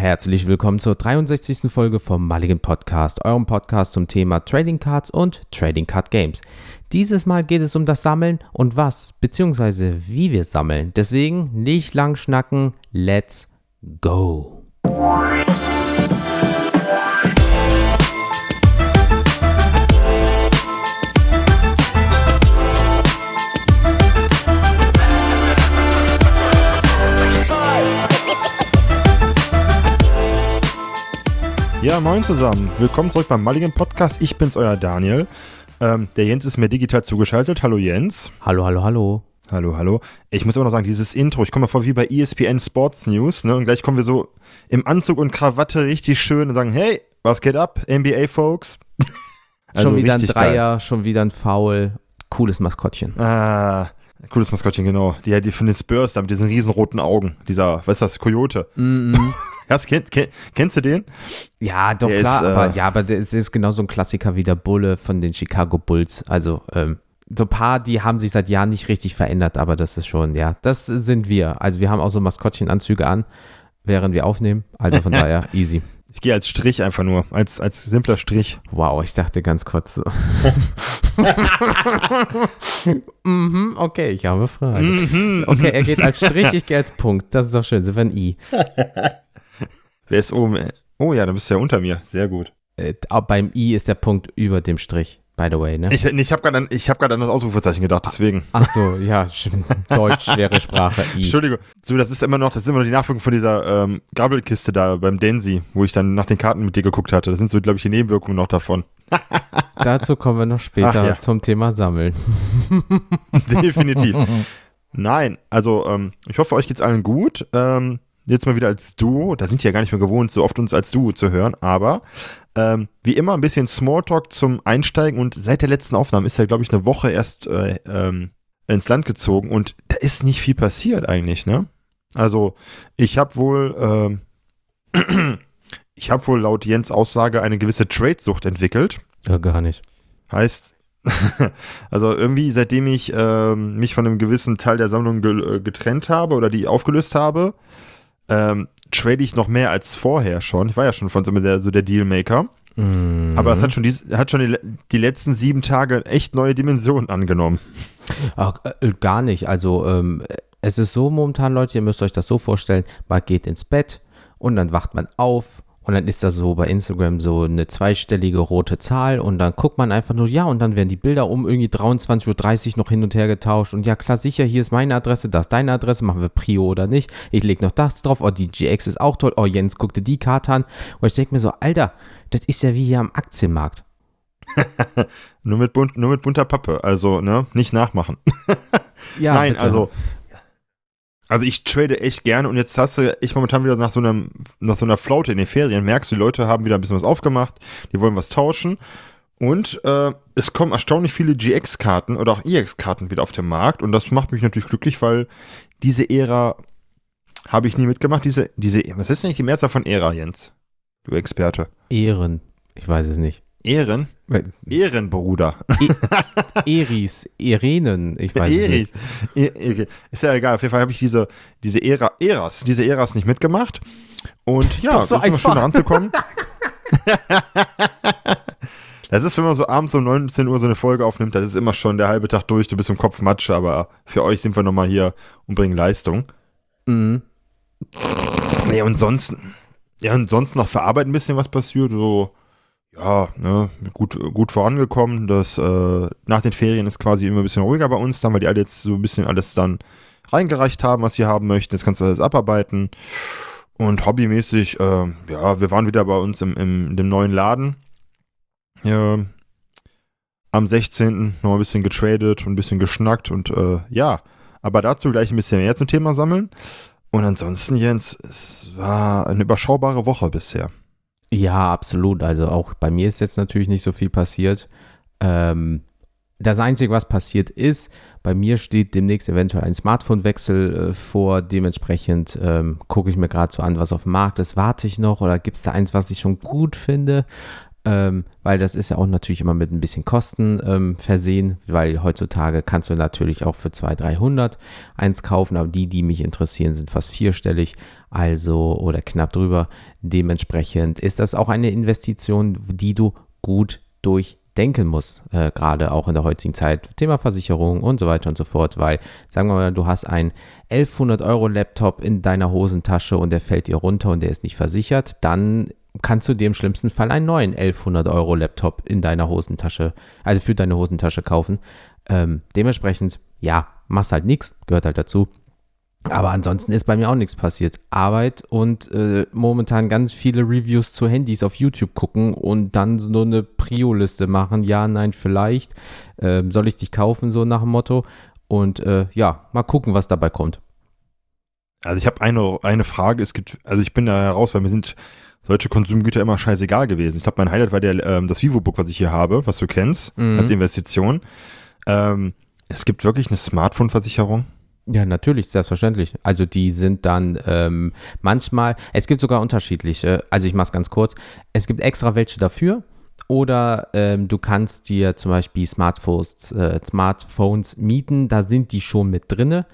Herzlich willkommen zur 63. Folge vom Mulligan Podcast, eurem Podcast zum Thema Trading Cards und Trading Card Games. Dieses Mal geht es um das Sammeln und was, beziehungsweise wie wir sammeln. Deswegen nicht lang schnacken, let's go. Ja, moin zusammen. Willkommen zurück beim Mulligan Podcast. Ich bin's, euer Daniel. Ähm, der Jens ist mir digital zugeschaltet. Hallo Jens. Hallo, hallo, hallo. Hallo, hallo. Ich muss immer noch sagen, dieses Intro, ich komme mir vor wie bei ESPN Sports News, ne? Und gleich kommen wir so im Anzug und Krawatte richtig schön und sagen, hey, was geht ab, NBA Folks? Also schon wieder ein Dreier, geil. schon wieder ein Foul. Cooles Maskottchen. Ah, cooles Maskottchen, genau. Die, die von den Spurs da mit diesen riesenroten Augen. Dieser, was ist das, Coyote. Mm -mm. Hast, kenn, kenn, kennst du den? Ja, doch, der klar, ist, aber, äh, ja, aber es ist genauso ein Klassiker wie der Bulle von den Chicago Bulls. Also, ähm, so ein paar, die haben sich seit Jahren nicht richtig verändert, aber das ist schon, ja, das sind wir. Also, wir haben auch so Maskottchenanzüge an, während wir aufnehmen. Also von daher, easy. Ich gehe als Strich einfach nur, als, als simpler Strich. Wow, ich dachte ganz kurz so. mhm, okay, ich habe Fragen. Mhm. Okay, er geht als Strich, ich gehe als Punkt. Das ist doch schön, sind wir ein I. Wer ist oben? Oh ja, dann bist du ja unter mir. Sehr gut. Äh, beim I ist der Punkt über dem Strich, by the way, ne? Ich, ich habe gerade an, hab an das Ausrufezeichen gedacht, deswegen. Ach so, ja, Deutsch, schwere Sprache, I. Entschuldigung. So, das ist immer noch, das ist immer noch die Nachwirkung von dieser ähm, Gabelkiste da beim Densi, wo ich dann nach den Karten mit dir geguckt hatte. Das sind so, glaube ich, die Nebenwirkungen noch davon. Dazu kommen wir noch später ja. zum Thema Sammeln. Definitiv. Nein, also ähm, ich hoffe, euch geht's allen gut. Ähm, jetzt mal wieder als Duo. Da sind die ja gar nicht mehr gewohnt, so oft uns als Duo zu hören, aber ähm, wie immer ein bisschen Smalltalk zum Einsteigen und seit der letzten Aufnahme ist ja, glaube ich, eine Woche erst äh, ähm, ins Land gezogen und da ist nicht viel passiert eigentlich, ne? Also ich habe wohl, äh, ich habe wohl laut Jens Aussage eine gewisse Trade-Sucht entwickelt. Ja, gar nicht. Heißt, also irgendwie, seitdem ich äh, mich von einem gewissen Teil der Sammlung ge äh, getrennt habe oder die aufgelöst habe, ähm, trade ich noch mehr als vorher schon. Ich war ja schon von so der, so der Dealmaker. Mhm. Aber es hat schon, die, hat schon die, die, letzten sieben Tage echt neue Dimensionen angenommen. Ach, äh, gar nicht. Also ähm, es ist so momentan, Leute, ihr müsst euch das so vorstellen, man geht ins Bett und dann wacht man auf und dann ist da so bei Instagram so eine zweistellige rote Zahl und dann guckt man einfach nur, ja, und dann werden die Bilder um irgendwie 23.30 Uhr noch hin und her getauscht. Und ja, klar, sicher, hier ist meine Adresse, das ist deine Adresse, machen wir Prio oder nicht. Ich lege noch das drauf, oh, die GX ist auch toll, oh, Jens guckte die Karte an. Und ich denke mir so, Alter, das ist ja wie hier am Aktienmarkt. nur, mit bunt, nur mit bunter Pappe, also, ne, nicht nachmachen. ja, Nein, bitte. also also ich trade echt gerne und jetzt hast du ich momentan wieder nach so, einem, nach so einer Flaute in den Ferien, merkst du, die Leute haben wieder ein bisschen was aufgemacht, die wollen was tauschen und äh, es kommen erstaunlich viele GX-Karten oder auch EX-Karten wieder auf den Markt und das macht mich natürlich glücklich, weil diese Ära habe ich nie mitgemacht. Diese, diese, was ist denn eigentlich die Mehrzahl von Ära, Jens? Du Experte. Ehren. Ich weiß es nicht. Ehren? Ehrenbruder. E Eris, Irenen, ich weiß Eris. nicht. E ist ja egal, auf jeden Fall habe ich diese, diese Ära, Eras, diese Eras nicht mitgemacht. Und ja, das ist immer schön ranzukommen. das ist, wenn man so abends um 19 Uhr so eine Folge aufnimmt, das ist immer schon der halbe Tag durch, du bist im Kopf Matsche, aber für euch sind wir nochmal hier und bringen Leistung. Mhm. Ja, und sonst, ja, und sonst noch verarbeiten ein bisschen, was passiert, so ja, ne, gut, gut vorangekommen. Das, äh, nach den Ferien ist quasi immer ein bisschen ruhiger bei uns, dann, weil die alle jetzt so ein bisschen alles dann reingereicht haben, was sie haben möchten. Jetzt kannst du alles abarbeiten. Und hobbymäßig, äh, ja, wir waren wieder bei uns im, im, in dem neuen Laden. Ja, am 16. noch ein bisschen getradet und ein bisschen geschnackt und äh, ja, aber dazu gleich ein bisschen mehr zum Thema sammeln. Und ansonsten, Jens, es war eine überschaubare Woche bisher. Ja, absolut. Also auch bei mir ist jetzt natürlich nicht so viel passiert. Ähm, das Einzige, was passiert ist, bei mir steht demnächst eventuell ein Smartphone-Wechsel äh, vor. Dementsprechend ähm, gucke ich mir gerade so an, was auf dem Markt ist. Warte ich noch oder gibt es da eins, was ich schon gut finde? Ähm, weil das ist ja auch natürlich immer mit ein bisschen Kosten ähm, versehen, weil heutzutage kannst du natürlich auch für 200, 300 eins kaufen, aber die, die mich interessieren, sind fast vierstellig, also oder knapp drüber. Dementsprechend ist das auch eine Investition, die du gut durchdenken musst, äh, gerade auch in der heutigen Zeit, Thema Versicherung und so weiter und so fort, weil sagen wir mal, du hast einen 1100 Euro Laptop in deiner Hosentasche und der fällt dir runter und der ist nicht versichert, dann kannst du dir im schlimmsten Fall einen neuen 1100 Euro Laptop in deiner Hosentasche, also für deine Hosentasche kaufen. Ähm, dementsprechend, ja, machst halt nichts, gehört halt dazu. Aber ansonsten ist bei mir auch nichts passiert. Arbeit und äh, momentan ganz viele Reviews zu Handys auf YouTube gucken und dann so eine Prio-Liste machen. Ja, nein, vielleicht. Ähm, soll ich dich kaufen, so nach dem Motto. Und äh, ja, mal gucken, was dabei kommt. Also ich habe eine, eine Frage. Es gibt, also ich bin da heraus, weil wir sind solche Konsumgüter immer scheißegal gewesen. Ich glaube, mein Highlight war der, ähm, das Vivo-Book, was ich hier habe, was du kennst, mhm. als Investition. Ähm, es gibt wirklich eine Smartphone-Versicherung. Ja, natürlich, selbstverständlich. Also die sind dann ähm, manchmal, es gibt sogar unterschiedliche, also ich mache es ganz kurz, es gibt extra welche dafür oder ähm, du kannst dir zum Beispiel Smartphones, äh, Smartphones mieten, da sind die schon mit drinne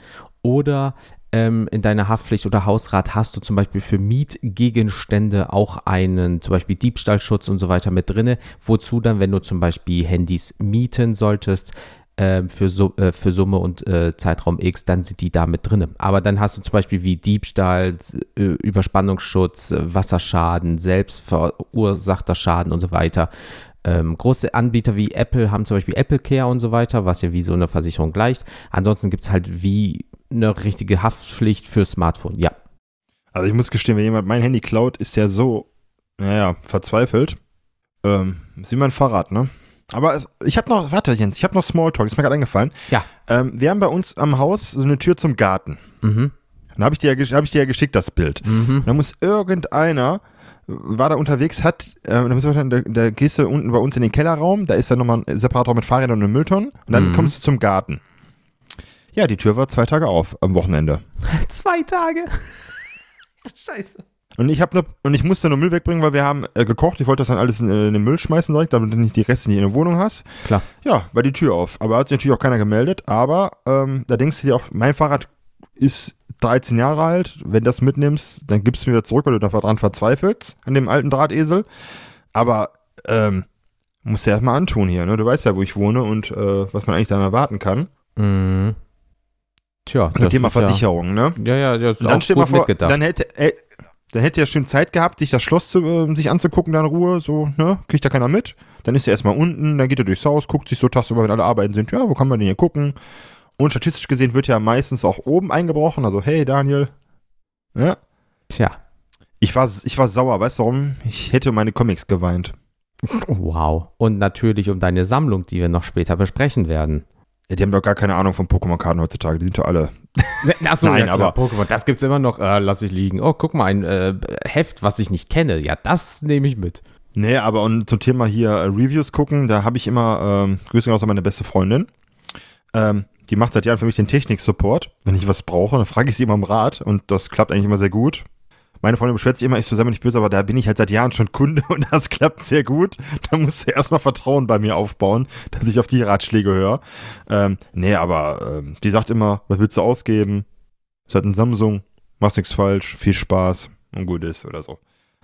oder ähm, in deiner Haftpflicht oder Hausrat hast du zum Beispiel für Mietgegenstände auch einen, zum Beispiel Diebstahlschutz und so weiter mit drinne, wozu dann, wenn du zum Beispiel Handys mieten solltest, ähm, für, äh, für Summe und äh, Zeitraum X, dann sind die da mit drin. Aber dann hast du zum Beispiel wie Diebstahl, äh, Überspannungsschutz, Wasserschaden, selbstverursachter Schaden und so weiter. Ähm, große Anbieter wie Apple haben zum Beispiel Apple Care und so weiter, was ja wie so eine Versicherung gleicht. Ansonsten gibt es halt wie eine richtige Haftpflicht für Smartphone, ja. Also ich muss gestehen, wenn jemand mein Handy klaut, ist der so, naja, verzweifelt. Ähm, ist wie mein Fahrrad, ne? Aber ich habe noch, warte Jens, ich habe noch Smalltalk, ist mir gerade eingefallen. Ja. Ähm, wir haben bei uns am Haus so eine Tür zum Garten. Mhm. Dann habe ich, dir ja, hab ich dir ja geschickt, das Bild. Mhm. Dann muss irgendeiner, war da unterwegs, hat, äh, dann, da, da gehst du unten bei uns in den Kellerraum, da ist dann nochmal ein separater Raum mit Fahrrädern und einem Müllton und dann mhm. kommst du zum Garten. Ja, die Tür war zwei Tage auf am Wochenende. zwei Tage? Scheiße. Und ich habe und ich musste nur Müll wegbringen, weil wir haben äh, gekocht. Ich wollte das dann alles in, äh, in, den Müll schmeißen direkt, damit du nicht die Reste nicht in der Wohnung hast. Klar. Ja, war die Tür auf. Aber hat sich natürlich auch keiner gemeldet. Aber ähm, da denkst du dir auch, mein Fahrrad ist 13 Jahre alt. Wenn du das mitnimmst, dann gibst du mir wieder zurück, weil du daran verzweifelst, an dem alten Drahtesel. Aber ähm, musst du erstmal antun hier. Ne? Du weißt ja, wo ich wohne und äh, was man eigentlich dann erwarten kann. Mhm. Tja, das Thema Versicherung, ja, ne? Ja, ja, das ist dann steht mal vor, mitgedacht. dann hätte, äh, dann hätte er schön Zeit gehabt, sich das Schloss zu, äh, sich anzugucken, dann in Ruhe, so, ne? Kriegt da keiner mit. Dann ist er erstmal unten, dann geht er durchs Haus, guckt sich so tagsüber, wenn alle arbeiten sind, ja, wo kann man denn hier gucken? Und statistisch gesehen wird ja meistens auch oben eingebrochen, also, hey, Daniel. Ja. Tja. Ich war, ich war sauer, weißt du warum? Ich hätte meine Comics geweint. Wow. Und natürlich um deine Sammlung, die wir noch später besprechen werden. Ja, die haben doch gar keine Ahnung von Pokémon-Karten heutzutage. Die sind doch alle. Achso, Nein, ja, aber Pokémon, das gibt's immer noch. Äh, lass ich liegen. Oh, guck mal, ein äh, Heft, was ich nicht kenne. Ja, das nehme ich mit. Nee, aber und zum Thema hier äh, Reviews gucken, da habe ich immer, ähm, Grüße aus an meine beste Freundin. Ähm, die macht seit Jahren für mich den Technik-Support. Wenn ich was brauche, dann frage ich sie immer um Rat und das klappt eigentlich immer sehr gut. Meine Freundin beschwert sich immer, ich zusammen nicht böse, aber da bin ich halt seit Jahren schon Kunde und das klappt sehr gut. Da musst du erstmal Vertrauen bei mir aufbauen, dass ich auf die Ratschläge höre. Ähm, nee, aber ähm, die sagt immer, was willst du ausgeben? Es hat ein Samsung, machst nichts falsch, viel Spaß und gut ist oder so.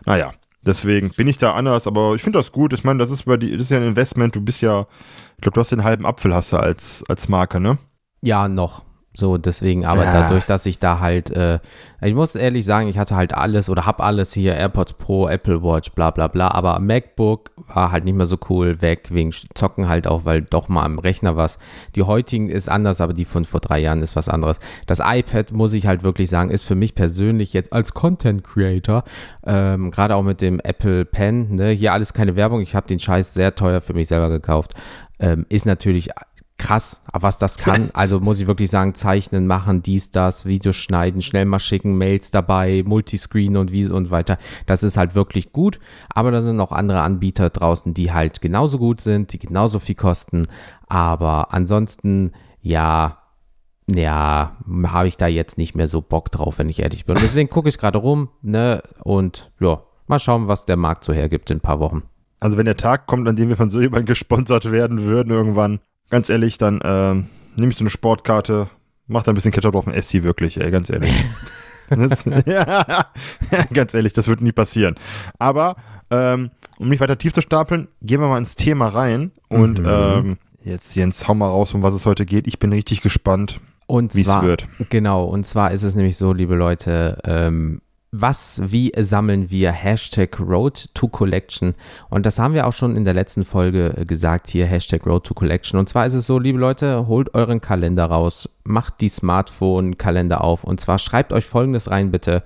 Naja, deswegen bin ich da anders, aber ich finde das gut. Ich meine, das ist, bei die, das ist ja ein Investment. Du bist ja, ich glaube, du hast den halben Apfel hast du als, als Marke, ne? Ja, noch. So, deswegen, aber ja. dadurch, dass ich da halt, äh, ich muss ehrlich sagen, ich hatte halt alles oder hab alles hier, AirPods Pro, Apple Watch, bla bla bla, aber MacBook war halt nicht mehr so cool, weg, wegen Zocken halt auch, weil doch mal am Rechner was. Die heutigen ist anders, aber die von vor drei Jahren ist was anderes. Das iPad, muss ich halt wirklich sagen, ist für mich persönlich jetzt als Content Creator, ähm, gerade auch mit dem Apple Pen, ne, hier alles keine Werbung, ich habe den Scheiß sehr teuer für mich selber gekauft, ähm, ist natürlich krass, was das kann. Also muss ich wirklich sagen, zeichnen, machen, dies, das, Videos schneiden, schnell mal schicken, Mails dabei, Multiscreen und wie und weiter. Das ist halt wirklich gut. Aber da sind auch andere Anbieter draußen, die halt genauso gut sind, die genauso viel kosten. Aber ansonsten, ja, ja, habe ich da jetzt nicht mehr so Bock drauf, wenn ich ehrlich bin. Deswegen gucke ich gerade rum, ne, und ja, mal schauen, was der Markt so hergibt in ein paar Wochen. Also wenn der Tag kommt, an dem wir von so jemandem gesponsert werden würden irgendwann, ganz ehrlich, dann ähm, nehme ich so eine Sportkarte, mach da ein bisschen Ketchup drauf und esse die wirklich, ey, ganz ehrlich. das, ja, ganz ehrlich, das wird nie passieren. Aber ähm, um nicht weiter tief zu stapeln, gehen wir mal ins Thema rein und mhm. ähm, jetzt Jens, hau mal raus, um was es heute geht. Ich bin richtig gespannt, wie es wird. Genau, und zwar ist es nämlich so, liebe Leute, ähm, was, wie sammeln wir Hashtag Road to Collection? Und das haben wir auch schon in der letzten Folge äh, gesagt, hier Hashtag Road to Collection. Und zwar ist es so, liebe Leute, holt euren Kalender raus, macht die Smartphone-Kalender auf. Und zwar schreibt euch folgendes rein, bitte.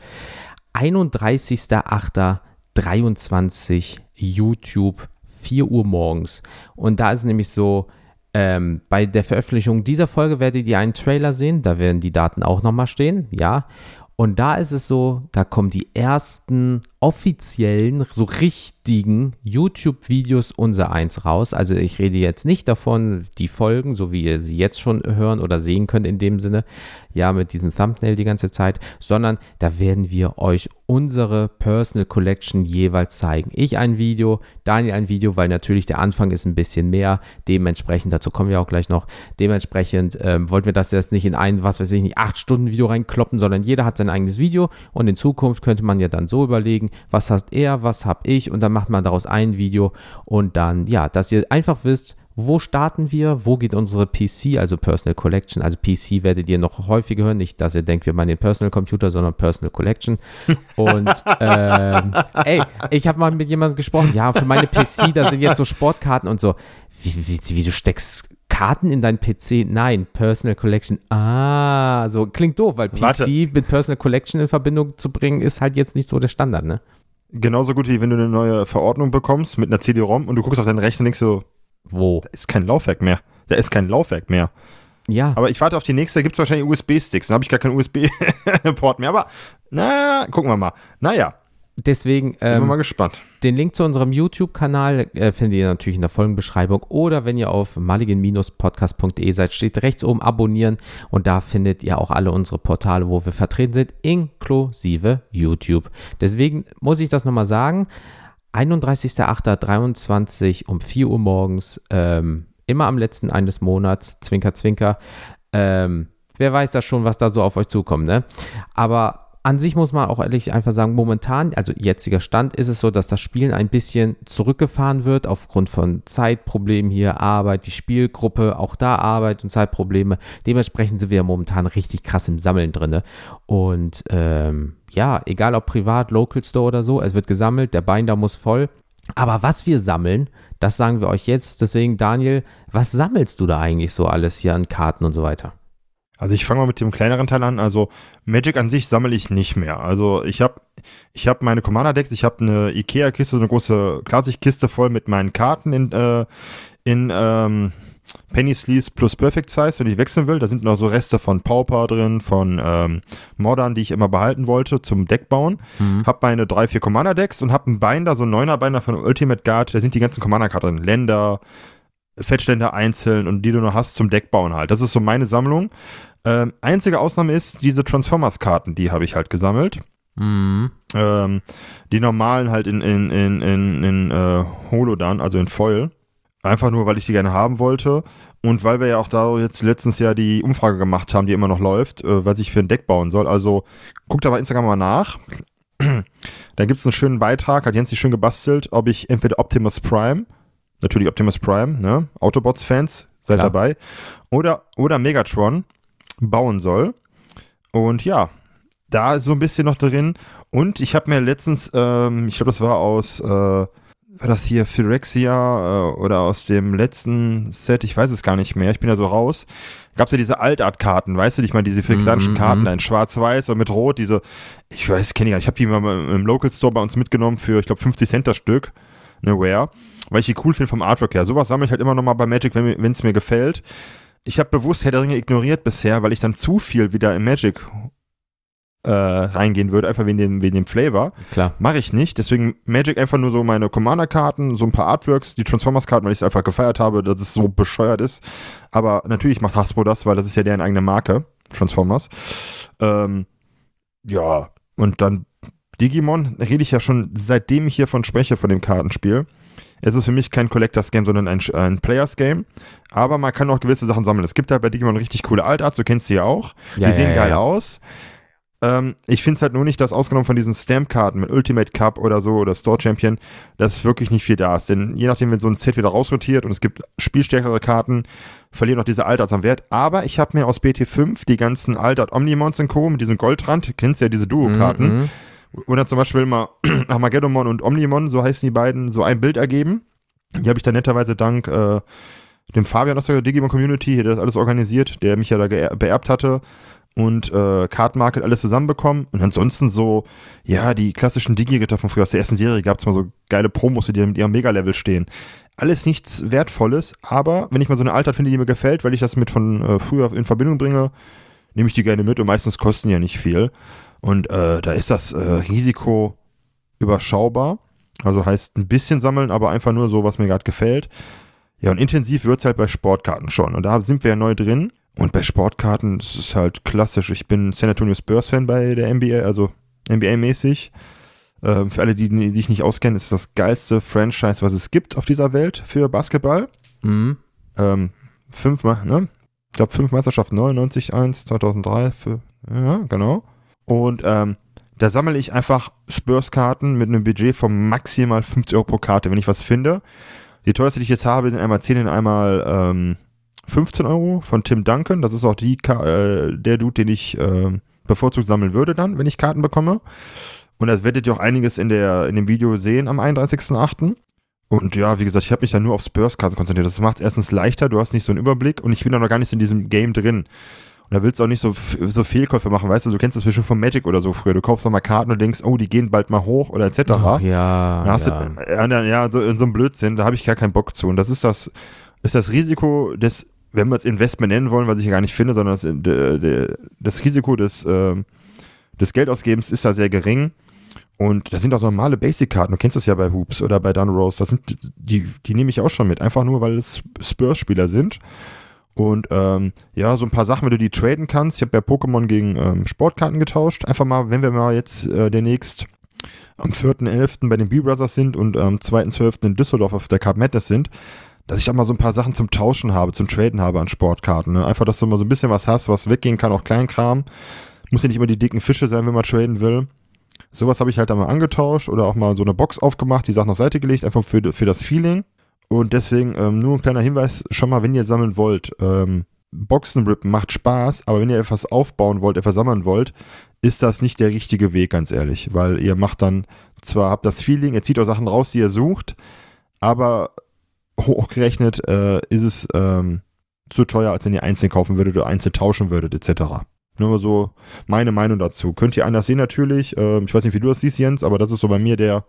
31.08.23 YouTube, 4 Uhr morgens. Und da ist nämlich so, ähm, bei der Veröffentlichung dieser Folge werdet ihr einen Trailer sehen, da werden die Daten auch nochmal stehen, ja. Und da ist es so, da kommen die ersten offiziellen, so richtigen YouTube-Videos unser eins raus. Also ich rede jetzt nicht davon, die Folgen, so wie ihr sie jetzt schon hören oder sehen könnt in dem Sinne, ja, mit diesem Thumbnail die ganze Zeit, sondern da werden wir euch unsere Personal Collection jeweils zeigen. Ich ein Video, Daniel ein Video, weil natürlich der Anfang ist ein bisschen mehr. Dementsprechend, dazu kommen wir auch gleich noch, dementsprechend ähm, wollten wir das jetzt nicht in ein, was weiß ich nicht, 8 Stunden Video reinkloppen, sondern jeder hat sein eigenes Video und in Zukunft könnte man ja dann so überlegen, was hast er, was hab ich und dann macht man daraus ein Video und dann, ja, dass ihr einfach wisst, wo starten wir? Wo geht unsere PC, also Personal Collection? Also PC werdet ihr noch häufiger hören. Nicht, dass ihr denkt, wir meinen den Personal Computer, sondern Personal Collection. Und ähm, ey, ich habe mal mit jemandem gesprochen. Ja, für meine PC, da sind jetzt so Sportkarten und so. Wie, wie, wie du steckst Karten in deinen PC? Nein, Personal Collection. Ah, so klingt doof, weil PC Warte. mit Personal Collection in Verbindung zu bringen, ist halt jetzt nicht so der Standard, ne? Genauso gut wie wenn du eine neue Verordnung bekommst mit einer CD-ROM und du guckst auf deinen Rechner und denkst so, wo? Da ist kein Laufwerk mehr. Da ist kein Laufwerk mehr. Ja. Aber ich warte auf die nächste, da gibt es wahrscheinlich USB-Sticks. Dann habe ich gar keinen USB-Port mehr. Aber, na, gucken wir mal. Naja. Deswegen, ähm, bin mal gespannt. Den Link zu unserem YouTube-Kanal äh, findet ihr natürlich in der Folgenbeschreibung oder wenn ihr auf mulligan-podcast.de seid, steht rechts oben abonnieren und da findet ihr auch alle unsere Portale, wo wir vertreten sind, inklusive YouTube. Deswegen muss ich das nochmal sagen. 31.08.23 um 4 Uhr morgens, ähm, immer am letzten eines Monats, Zwinker, Zwinker. Ähm, wer weiß das schon, was da so auf euch zukommt, ne? Aber an sich muss man auch ehrlich einfach sagen, momentan, also jetziger Stand, ist es so, dass das Spielen ein bisschen zurückgefahren wird aufgrund von Zeitproblemen hier, Arbeit, die Spielgruppe, auch da Arbeit und Zeitprobleme. Dementsprechend sind wir momentan richtig krass im Sammeln drin. Und ähm, ja, egal ob privat, Local Store oder so, es wird gesammelt, der Binder muss voll. Aber was wir sammeln, das sagen wir euch jetzt. Deswegen, Daniel, was sammelst du da eigentlich so alles hier an Karten und so weiter? Also ich fange mal mit dem kleineren Teil an. Also Magic an sich sammle ich nicht mehr. Also ich habe ich hab meine Commander-Decks, ich habe eine Ikea-Kiste, so eine große Klassikkiste voll mit meinen Karten in, äh, in ähm, Penny Sleeves plus Perfect Size, wenn ich wechseln will. Da sind noch so Reste von Pauper drin, von ähm, Modern, die ich immer behalten wollte, zum Deck bauen. Mhm. Hab meine drei, vier Commander-Decks und hab einen Binder, so einen Neuner Binder von Ultimate Guard. Da sind die ganzen Commander-Karten drin. Länder, Fettständer einzeln und die du noch hast zum Deckbauen halt. Das ist so meine Sammlung. Ähm, einzige Ausnahme ist diese Transformers-Karten, die habe ich halt gesammelt. Mhm. Ähm, die normalen halt in, in, in, in, in äh, Holodan, also in Foil. Einfach nur, weil ich die gerne haben wollte. Und weil wir ja auch da jetzt letztens ja die Umfrage gemacht haben, die immer noch läuft, äh, was ich für ein Deck bauen soll. Also guckt da bei Instagram mal nach. da gibt es einen schönen Beitrag, hat Jens sich schön gebastelt, ob ich entweder Optimus Prime Natürlich Optimus Prime, ne? Autobots-Fans, seid Klar. dabei. Oder, oder Megatron bauen soll. Und ja, da ist so ein bisschen noch drin. Und ich habe mir letztens, ähm, ich glaube, das war aus, äh, war das hier Phyrexia äh, oder aus dem letzten Set, ich weiß es gar nicht mehr, ich bin ja so raus. Gab es ja diese Altart-Karten, weißt du, ich meine, diese fiklanischen mm -hmm. Karten, da in schwarz-weiß und mit rot, diese, ich weiß, kenne ich gar nicht, ich habe die mal im Local Store bei uns mitgenommen für, ich glaube, 50 Cent das Stück, eine Rare weil ich die cool finde vom Artwork her. Sowas sammle ich halt immer noch mal bei Magic, wenn es mir gefällt. Ich habe bewusst Herr der Ringe ignoriert bisher, weil ich dann zu viel wieder in Magic äh, reingehen würde, einfach wegen dem, wegen dem Flavor. Klar. Mache ich nicht. Deswegen Magic einfach nur so meine Commander-Karten, so ein paar Artworks, die Transformers-Karten, weil ich es einfach gefeiert habe, dass es so bescheuert ist. Aber natürlich macht Hasbro das, weil das ist ja deren eigene Marke, Transformers. Ähm, ja, und dann Digimon rede ich ja schon, seitdem ich hiervon spreche, von dem Kartenspiel. Es ist für mich kein Collectors Game, sondern ein, ein Players Game. Aber man kann auch gewisse Sachen sammeln. Es gibt halt bei Digimon richtig coole Altarts, du kennst sie ja auch. Ja, die sehen ja, geil ja. aus. Ähm, ich finde es halt nur nicht, dass ausgenommen von diesen Stamp-Karten mit Ultimate Cup oder so oder Store Champion, dass wirklich nicht viel da ist. Denn je nachdem, wenn so ein Set wieder rausrotiert und es gibt spielstärkere Karten, verlieren auch diese Altarts am Wert. Aber ich habe mir aus BT5 die ganzen Altart Omnimons und Co. mit diesem Goldrand, kennst du ja diese Duo-Karten, Mhm. Oder zum Beispiel mal Armageddon und Omnimon, so heißen die beiden, so ein Bild ergeben. Die habe ich dann netterweise dank äh, dem Fabian aus der Digimon Community, der das alles organisiert, der mich ja da beerbt hatte und äh, Card Market alles zusammenbekommen. Und ansonsten so, ja, die klassischen Digi-Ritter von früher aus der ersten Serie gab es mal so geile Promos, die dann mit ihrem Mega-Level stehen. Alles nichts Wertvolles, aber wenn ich mal so eine Altart finde, die mir gefällt, weil ich das mit von äh, früher in Verbindung bringe, nehme ich die gerne mit und meistens kosten die ja nicht viel. Und äh, da ist das äh, Risiko überschaubar. Also heißt ein bisschen sammeln, aber einfach nur so, was mir gerade gefällt. Ja, und intensiv wird es halt bei Sportkarten schon. Und da sind wir ja neu drin. Und bei Sportkarten, das ist halt klassisch. Ich bin San Antonio Spurs-Fan bei der NBA, also NBA-mäßig. Ähm, für alle, die, die sich nicht auskennen, ist es das geilste Franchise, was es gibt auf dieser Welt für Basketball. Mhm. Ähm, fünfmal, ne? Ich glaube, fünf Meisterschaften, 99, 1, 2003, für, ja, genau. Und ähm, da sammle ich einfach Spurs-Karten mit einem Budget von maximal 50 Euro pro Karte, wenn ich was finde. Die teuerste, die ich jetzt habe, sind einmal 10 und einmal ähm, 15 Euro von Tim Duncan. Das ist auch die, äh, der Dude, den ich äh, bevorzugt sammeln würde dann, wenn ich Karten bekomme. Und das werdet ihr auch einiges in, der, in dem Video sehen am 31.08. Und ja, wie gesagt, ich habe mich dann nur auf Spurs-Karten konzentriert. Das macht es erstens leichter, du hast nicht so einen Überblick und ich bin auch noch gar nicht in diesem Game drin. Und da willst du auch nicht so, so Fehlkäufe machen, weißt du, du kennst das bestimmt von Magic oder so früher. Du kaufst noch mal Karten und denkst, oh, die gehen bald mal hoch oder etc. Ach, ja, Da hast ja. Du, ja, na, ja so, in so einem Blödsinn, da habe ich gar keinen Bock zu. Und das ist das, ist das Risiko des, wenn wir es Investment nennen wollen, was ich ja gar nicht finde, sondern das, de, de, das Risiko des, ähm, des Geldausgebens ist da sehr gering. Und das sind auch normale Basic-Karten. Du kennst das ja bei Hoops oder bei Dunrose. Das sind, die, die nehme ich auch schon mit. Einfach nur, weil es Spurs-Spieler sind. Und ähm, ja, so ein paar Sachen, wenn du die traden kannst. Ich habe ja Pokémon gegen ähm, Sportkarten getauscht. Einfach mal, wenn wir mal jetzt äh, demnächst am 4.11. bei den B-Brothers sind und am 2.12. in Düsseldorf auf der Cup Madness sind, dass ich auch mal so ein paar Sachen zum Tauschen habe, zum Traden habe an Sportkarten. Ne? Einfach, dass du mal so ein bisschen was hast, was weggehen kann, auch Kleinkram. Muss ja nicht immer die dicken Fische sein, wenn man traden will. Sowas habe ich halt einmal angetauscht oder auch mal so eine Box aufgemacht, die Sachen auf Seite gelegt, einfach für, für das Feeling. Und deswegen ähm, nur ein kleiner Hinweis, schon mal, wenn ihr sammeln wollt, ähm, Boxen rippen macht Spaß, aber wenn ihr etwas aufbauen wollt, etwas sammeln wollt, ist das nicht der richtige Weg, ganz ehrlich, weil ihr macht dann zwar, habt das Feeling, ihr zieht auch Sachen raus, die ihr sucht, aber hochgerechnet äh, ist es ähm, zu teuer, als wenn ihr einzeln kaufen würdet oder einzeln tauschen würdet, etc. Nur so meine Meinung dazu. Könnt ihr anders sehen natürlich. Ähm, ich weiß nicht, wie du das siehst, Jens, aber das ist so bei mir der,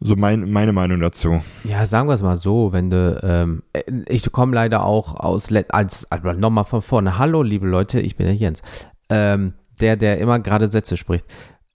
so mein, meine Meinung dazu. Ja, sagen wir es mal so, wenn du, ähm, äh, ich komme leider auch aus, als, also nochmal von vorne, hallo liebe Leute, ich bin der Jens, ähm, der, der immer gerade Sätze spricht.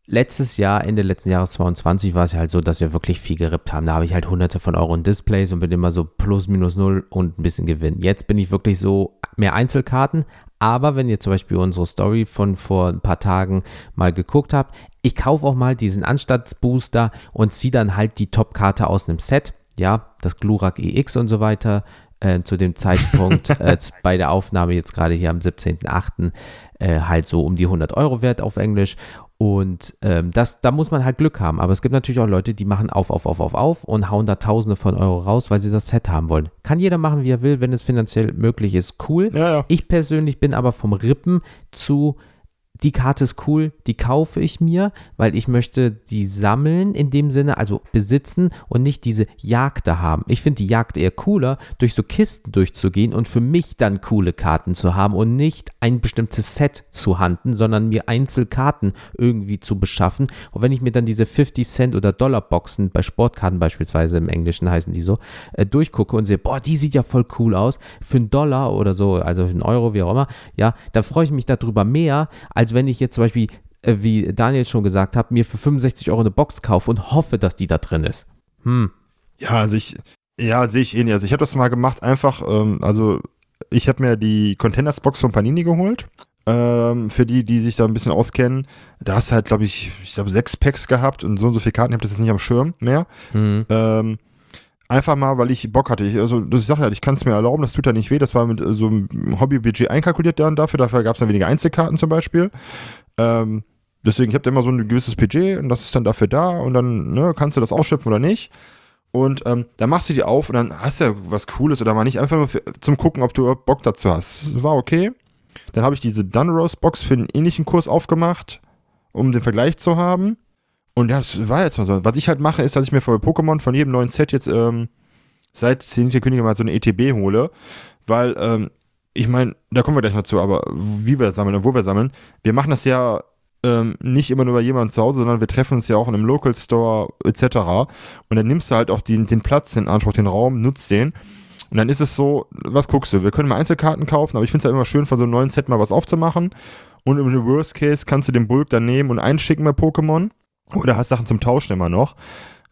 Letztes Jahr, Ende letzten Jahres 22, war es halt so, dass wir wirklich viel gerippt haben. Da habe ich halt hunderte von Euro in Displays und bin immer so plus, minus null und ein bisschen Gewinn. Jetzt bin ich wirklich so mehr Einzelkarten, aber wenn ihr zum Beispiel unsere Story von vor ein paar Tagen mal geguckt habt, ich kaufe auch mal diesen Anstandsbooster und ziehe dann halt die Top-Karte aus einem Set. Ja, das Glurak EX und so weiter. Äh, zu dem Zeitpunkt äh, bei der Aufnahme jetzt gerade hier am 17.08. Äh, halt so um die 100 Euro wert auf Englisch. Und ähm, das, da muss man halt Glück haben. Aber es gibt natürlich auch Leute, die machen auf, auf, auf, auf, auf und hauen da Tausende von Euro raus, weil sie das Set haben wollen. Kann jeder machen, wie er will, wenn es finanziell möglich ist. Cool. Ja, ja. Ich persönlich bin aber vom Rippen zu, die Karte ist cool, die kaufe ich mir, weil ich möchte die sammeln in dem Sinne, also besitzen und nicht diese Jagd da haben. Ich finde die Jagd eher cooler, durch so Kisten durchzugehen und für mich dann coole Karten zu haben und nicht ein bestimmtes Set zu handen, sondern mir Einzelkarten irgendwie zu beschaffen. Und wenn ich mir dann diese 50 Cent oder Dollar Boxen bei Sportkarten beispielsweise im Englischen heißen die so, äh, durchgucke und sehe, boah, die sieht ja voll cool aus, für einen Dollar oder so, also für einen Euro, wie auch immer, ja, da freue ich mich darüber mehr, als wenn ich jetzt zum Beispiel, äh, wie Daniel schon gesagt hat, mir für 65 Euro eine Box kaufe und hoffe, dass die da drin ist. Hm. Ja, also ich, ja, sehe ich ähnlich. Also ich habe das mal gemacht, einfach, ähm, also ich habe mir die Containers-Box von Panini geholt. Ähm, für die, die sich da ein bisschen auskennen, da hast du halt, glaube ich, ich glaube, sechs Packs gehabt und so und so viele Karten, ich habe das jetzt nicht am Schirm mehr. Hm. Ähm, Einfach mal, weil ich Bock hatte. Ich, also, das sage ja, ich kann es mir erlauben, das tut ja nicht weh. Das war mit äh, so einem Hobbybudget einkalkuliert dann dafür. Dafür gab es dann weniger Einzelkarten zum Beispiel. Ähm, deswegen, ich habe immer so ein gewisses Budget und das ist dann dafür da und dann ne, kannst du das ausschöpfen oder nicht. Und ähm, dann machst du die auf und dann hast du ja was Cooles oder mal nicht. Einfach nur für, zum Gucken, ob du Bock dazu hast. War okay. Dann habe ich diese Dunrose-Box für einen ähnlichen Kurs aufgemacht, um den Vergleich zu haben. Und ja, das war jetzt mal so. Was ich halt mache, ist, dass ich mir für Pokémon von jedem neuen Set jetzt ähm, seit Zenit der Könige mal so eine ETB hole. Weil, ähm, ich meine, da kommen wir gleich noch zu, aber wie wir sammeln und wo wir sammeln. Wir machen das ja ähm, nicht immer nur bei jemandem zu Hause, sondern wir treffen uns ja auch in einem Local Store etc. Und dann nimmst du halt auch den, den Platz in Anspruch, den Raum, nutzt den. Und dann ist es so, was guckst du? Wir können mal Einzelkarten kaufen, aber ich finde es halt immer schön, von so einem neuen Set mal was aufzumachen. Und im Worst Case kannst du den Bulk dann nehmen und einschicken bei Pokémon. Oder hast Sachen zum Tauschen immer noch.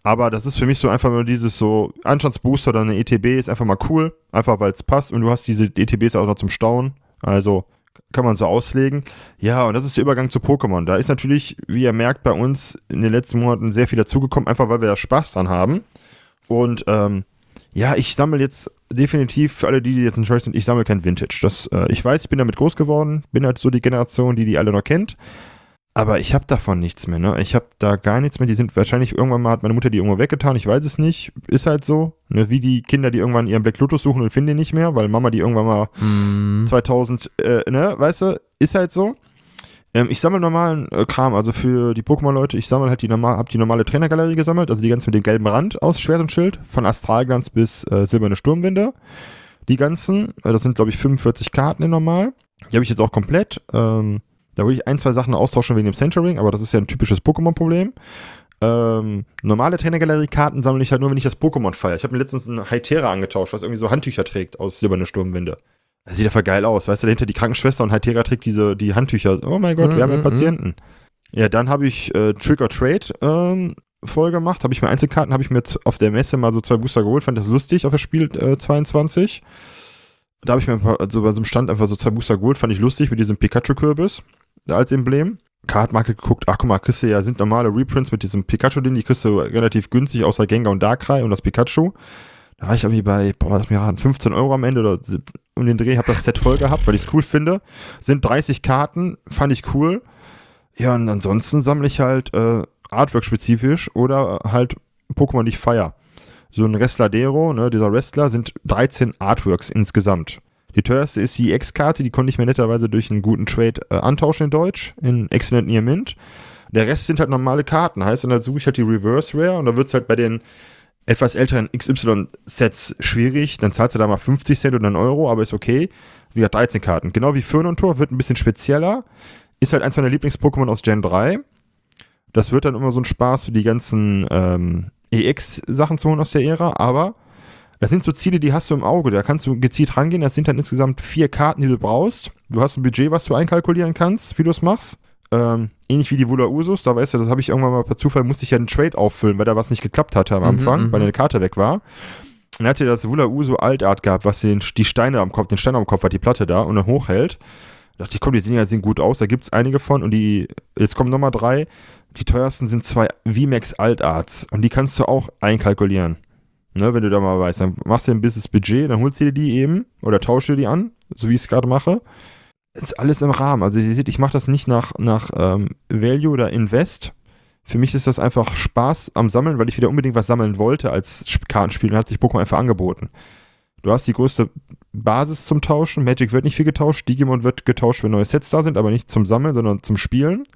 Aber das ist für mich so einfach nur dieses so Anstandsbooster oder eine ETB ist einfach mal cool. Einfach weil es passt und du hast diese ETBs auch noch zum Stauen. Also kann man so auslegen. Ja, und das ist der Übergang zu Pokémon. Da ist natürlich, wie ihr merkt, bei uns in den letzten Monaten sehr viel dazugekommen, einfach weil wir da Spaß dran haben. Und ähm, ja, ich sammle jetzt definitiv für alle, die, die jetzt Choice sind, ich sammle kein Vintage. Das, äh, ich weiß, ich bin damit groß geworden, bin halt so die Generation, die die alle noch kennt. Aber ich habe davon nichts mehr, ne? Ich habe da gar nichts mehr. Die sind wahrscheinlich irgendwann mal hat meine Mutter die irgendwo weggetan. Ich weiß es nicht. Ist halt so. Ne? Wie die Kinder, die irgendwann ihren Black Lotus suchen und finden den nicht mehr, weil Mama die irgendwann mal mm. 2000, äh, ne? Weißt du? Ist halt so. Ähm, ich sammle normalen äh, Kram, also für die Pokémon-Leute, ich sammle halt die normal, hab die normale Trainergalerie gesammelt, also die ganze mit dem gelben Rand aus Schwert und Schild, von Astralglanz bis äh, Silberne Sturmwinde. Die ganzen, äh, das sind glaube ich 45 Karten in normal. Die habe ich jetzt auch komplett. Ähm, da würde ich ein, zwei Sachen austauschen wegen dem Centering, aber das ist ja ein typisches Pokémon-Problem. Ähm, normale Trainergalerie-Karten sammle ich halt nur, wenn ich das Pokémon feiere. Ich habe mir letztens einen Hytera angetauscht, was irgendwie so Handtücher trägt aus Silberne Sturmwinde. Das sieht ja voll geil aus. Weißt du, dahinter die Krankenschwester und Hytera trägt diese, die Handtücher. Oh mein Gott, wir haben ja mhm, Patienten. Ja, dann habe ich äh, Trick or Trade ähm, voll gemacht. Habe ich mir Einzelkarten, habe ich mir auf der Messe mal so zwei Booster geholt. Fand das lustig auf das Spiel äh, 22. Da habe ich mir ein paar, also bei so einem Stand einfach so zwei Booster geholt. Fand ich lustig mit diesem Pikachu-Kürbis als Emblem. Cardmarket geguckt, ach guck mal, kriegst du ja, sind normale Reprints mit diesem Pikachu-Ding, die kriegst du relativ günstig, außer Gengar und Darkrai und das Pikachu. Da war ich irgendwie bei, boah, lass mich raten, 15 Euro am Ende oder um den Dreh, hab das Set voll gehabt, weil ich es cool finde. Sind 30 Karten, fand ich cool. Ja, und ansonsten sammle ich halt äh, Artwork-spezifisch oder halt Pokémon, die ich feier. So ein Wrestladero, ne, dieser Wrestler, sind 13 Artworks insgesamt. Die teuerste ist die X-Karte, die konnte ich mir netterweise durch einen guten Trade äh, antauschen in Deutsch, in Excellent Near Mint. Der Rest sind halt normale Karten, heißt, und da suche ich halt die Reverse Rare und da wird es halt bei den etwas älteren XY-Sets schwierig. Dann zahlst du da mal 50 Cent oder einen Euro, aber ist okay. Wie gesagt, 13 Karten. Genau wie Föhn und Tor, wird ein bisschen spezieller. Ist halt eins meiner Lieblings-Pokémon aus Gen 3. Das wird dann immer so ein Spaß für die ganzen ähm, EX-Sachen zu holen aus der Ära, aber das sind so Ziele, die hast du im Auge. Da kannst du gezielt rangehen. Das sind dann insgesamt vier Karten, die du brauchst. Du hast ein Budget, was du einkalkulieren kannst, wie du es machst. Ähm, ähnlich wie die Wula Usus, da weißt du, das habe ich irgendwann mal per Zufall, musste ich ja einen Trade auffüllen, weil da was nicht geklappt hatte am mhm, Anfang, mhm, weil eine Karte weg war. Dann hatte das Wula Uso Altart gehabt, was den, die Steine am Kopf, den Stein am Kopf hat, die Platte da und dann hochhält. Da dachte ich, komm, die sehen ja sehen gut aus, da gibt es einige von und die, jetzt kommen nochmal drei. Die teuersten sind zwei VMAX Altarts und die kannst du auch einkalkulieren. Ne, wenn du da mal weißt, dann machst du ein bisschen Budget, dann holst du dir die eben oder tausche die an, so wie ich es gerade mache. Ist alles im Rahmen. Also ihr seht, ich mache das nicht nach, nach ähm, Value oder Invest. Für mich ist das einfach Spaß am Sammeln, weil ich wieder unbedingt was sammeln wollte als Kartenspiel und hat sich Pokémon einfach angeboten. Du hast die größte Basis zum Tauschen. Magic wird nicht viel getauscht. Digimon wird getauscht, wenn neue Sets da sind, aber nicht zum Sammeln, sondern zum Spielen.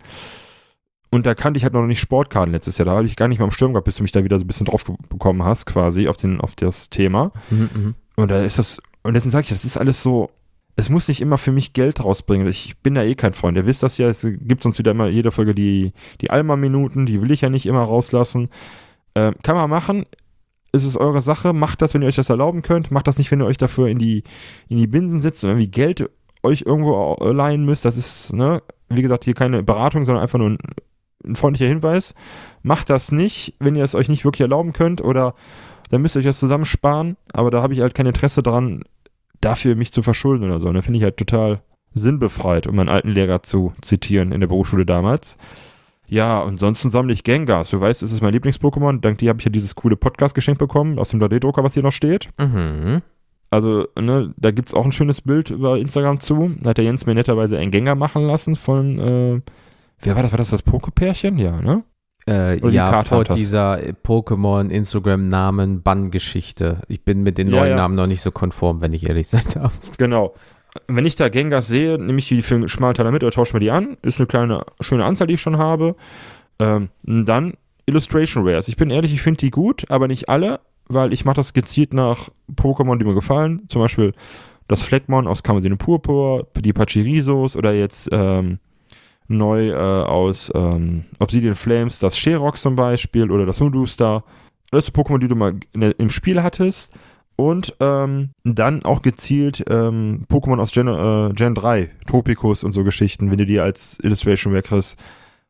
Und da kannte ich halt noch nicht Sportkarten letztes Jahr. Da habe ich gar nicht mal am Sturm gehabt, bis du mich da wieder so ein bisschen drauf bekommen hast, quasi, auf, den, auf das Thema. Mhm, mhm. und da ist das, und deswegen sage ich, das ist alles so, es muss nicht immer für mich Geld rausbringen. Ich bin da eh kein Freund. Ihr wisst das ja, es gibt uns wieder immer jede Folge die, die Alma-Minuten, die will ich ja nicht immer rauslassen. Äh, kann man machen, es ist eure Sache, macht das, wenn ihr euch das erlauben könnt. Macht das nicht, wenn ihr euch dafür in die, in die Binsen sitzt und irgendwie Geld euch irgendwo leihen müsst. Das ist, ne, wie gesagt, hier keine Beratung, sondern einfach nur ein ein freundlicher Hinweis. Macht das nicht, wenn ihr es euch nicht wirklich erlauben könnt oder dann müsst ihr euch das zusammensparen. Aber da habe ich halt kein Interesse dran, dafür mich zu verschulden oder so. Und da finde ich halt total sinnbefreit, um meinen alten Lehrer zu zitieren in der Berufsschule damals. Ja, ansonsten sammle ich Gengars. Du weißt, es ist mein Lieblings-Pokémon. Dank dir habe ich ja dieses coole Podcast-Geschenk bekommen aus dem 3D-Drucker, was hier noch steht. Mhm. Also, ne, da gibt es auch ein schönes Bild über Instagram zu. Da hat der Jens mir netterweise einen Gengar machen lassen von, äh, wer war das? War das das Pokepärchen? Ja, ne? Äh, ja, vor dieser Pokémon, Instagram-Namen, Bann-Geschichte. Ich bin mit den Ja, neuen ja. Namen noch nicht so konform, wenn ich ehrlich sein darf. Genau. Wenn ich da Gengars sehe, nehme ich die für einen schmalen Taler mit oder tausche mir die an. Ist eine kleine, schöne Anzahl, die ich schon habe. Ähm, dann Illustration Rares. Ich bin ehrlich, ich finde die gut, aber nicht alle, weil ich mache das gezielt nach Pokémon, die mir gefallen. Zum Beispiel das Fleckmon aus Kamazine Purpur, die Pachirisos oder jetzt ähm, neu äh, aus ähm, Obsidian Flames das Sherox zum Beispiel oder das Nudustar. Sind Pokémon, die du mal der, im Spiel hattest. Und ähm, dann auch gezielt ähm, Pokémon aus Gen, äh, Gen 3, Tropicus und so Geschichten, wenn du die als Illustration Rare kriegst,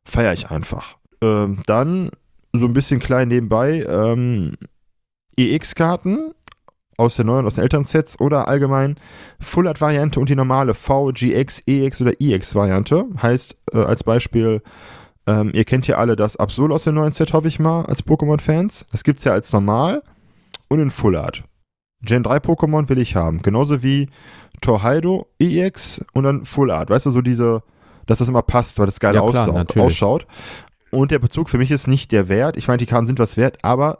feiere ich einfach. Ähm, dann so ein bisschen klein nebenbei ähm, EX-Karten aus der neuen, aus den älteren Sets oder allgemein Full-Art-Variante und die normale VGX, EX oder EX-Variante. Heißt äh, als Beispiel, ähm, ihr kennt ja alle das Absol aus dem neuen Set, hoffe ich mal, als Pokémon-Fans. Das gibt es ja als normal und in Full-Art. Gen 3 Pokémon will ich haben. Genauso wie Torheido EX und dann Full Art. Weißt du, so diese, dass das immer passt, weil das geil Ja, klar, ausschaut. Und der Bezug für mich ist nicht der Wert. Ich meine, die Karten sind was wert, aber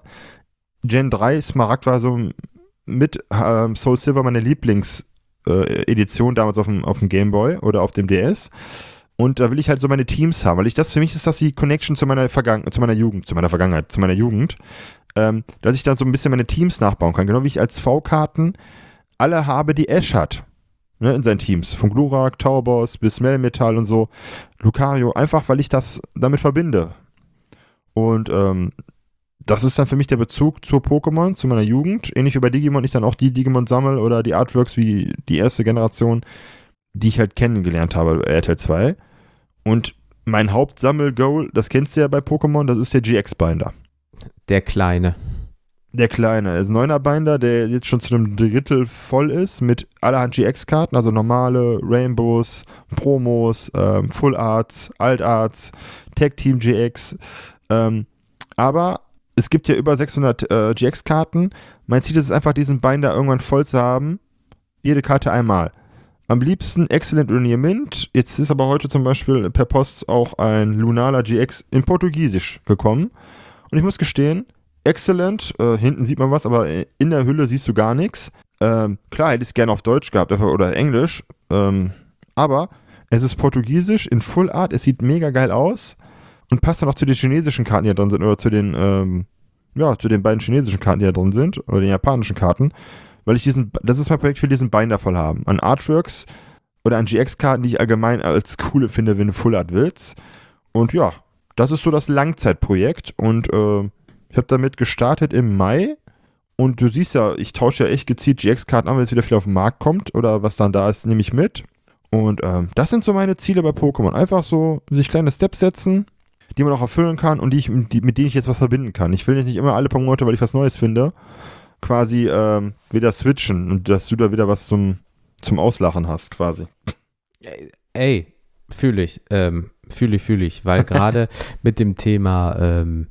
Gen 3 Smaragd war so mit ähm, Soul Silver meine Lieblingsedition damals auf dem, auf dem Game Boy oder auf dem DS. Und da will ich halt so meine Teams haben, weil ich das, für mich ist das die Connection zu meiner Vergangenheit, zu meiner Jugend, zu meiner Vergangenheit, zu meiner Jugend ähm, dass ich dann so ein bisschen meine Teams nachbauen kann. Genau wie ich als V-Karten alle habe, die Ash hat. Ne, in seinen Teams. Von Glurak, Taubos bis Melmetal und so. Lucario. Einfach, weil ich das damit verbinde. Und ähm, das ist dann für mich der Bezug zu Pokémon, zu meiner Jugend. Ähnlich wie bei Digimon ich dann auch die Digimon sammle oder die Artworks wie die erste Generation, die ich halt kennengelernt habe bei RTL 2. Und mein Hauptsammel-Goal, das kennst du ja bei Pokémon, das ist der GX-Binder. Der Kleine. Der kleine, er ist ein neuner Binder, der jetzt schon zu einem Drittel voll ist mit allerhand GX-Karten, also normale Rainbows, Promos, ähm, Full Arts, Alt Arts, Tag Team GX. Ähm, aber es gibt ja über 600 äh, GX-Karten. Mein Ziel ist es einfach, diesen Binder irgendwann voll zu haben. Jede Karte einmal. Am liebsten Excellent oder Mint. Jetzt ist aber heute zum Beispiel per Post auch ein Lunala GX in Portugiesisch gekommen. Und ich muss gestehen, Excellent, äh, hinten sieht man was, aber in der Hülle siehst du gar nichts. Ähm, klar, hätte ich es gerne auf Deutsch gehabt oder Englisch, ähm, aber es ist Portugiesisch in Full Art, es sieht mega geil aus und passt dann auch zu den chinesischen Karten, die da drin sind, oder zu den, ähm, ja, zu den beiden chinesischen Karten, die da drin sind, oder den japanischen Karten, weil ich diesen, das ist mein Projekt für diesen Binder voll haben. An Artworks oder an GX-Karten, die ich allgemein als coole finde, wenn du Full Art willst. Und ja, das ist so das Langzeitprojekt und äh, ich habe damit gestartet im Mai und du siehst ja, ich tausche ja echt gezielt GX-Karten an, wenn es wieder viel auf den Markt kommt oder was dann da ist, nehme ich mit. Und ähm, das sind so meine Ziele bei Pokémon. Einfach so sich kleine Steps setzen, die man auch erfüllen kann und die ich, die, mit denen ich jetzt was verbinden kann. Ich will nicht immer alle paar Monate, weil ich was Neues finde, quasi ähm, wieder switchen und dass du da wieder was zum, zum Auslachen hast, quasi. Ey, fühle ich, ähm, fühle ich, fühle ich, weil gerade mit dem Thema ähm,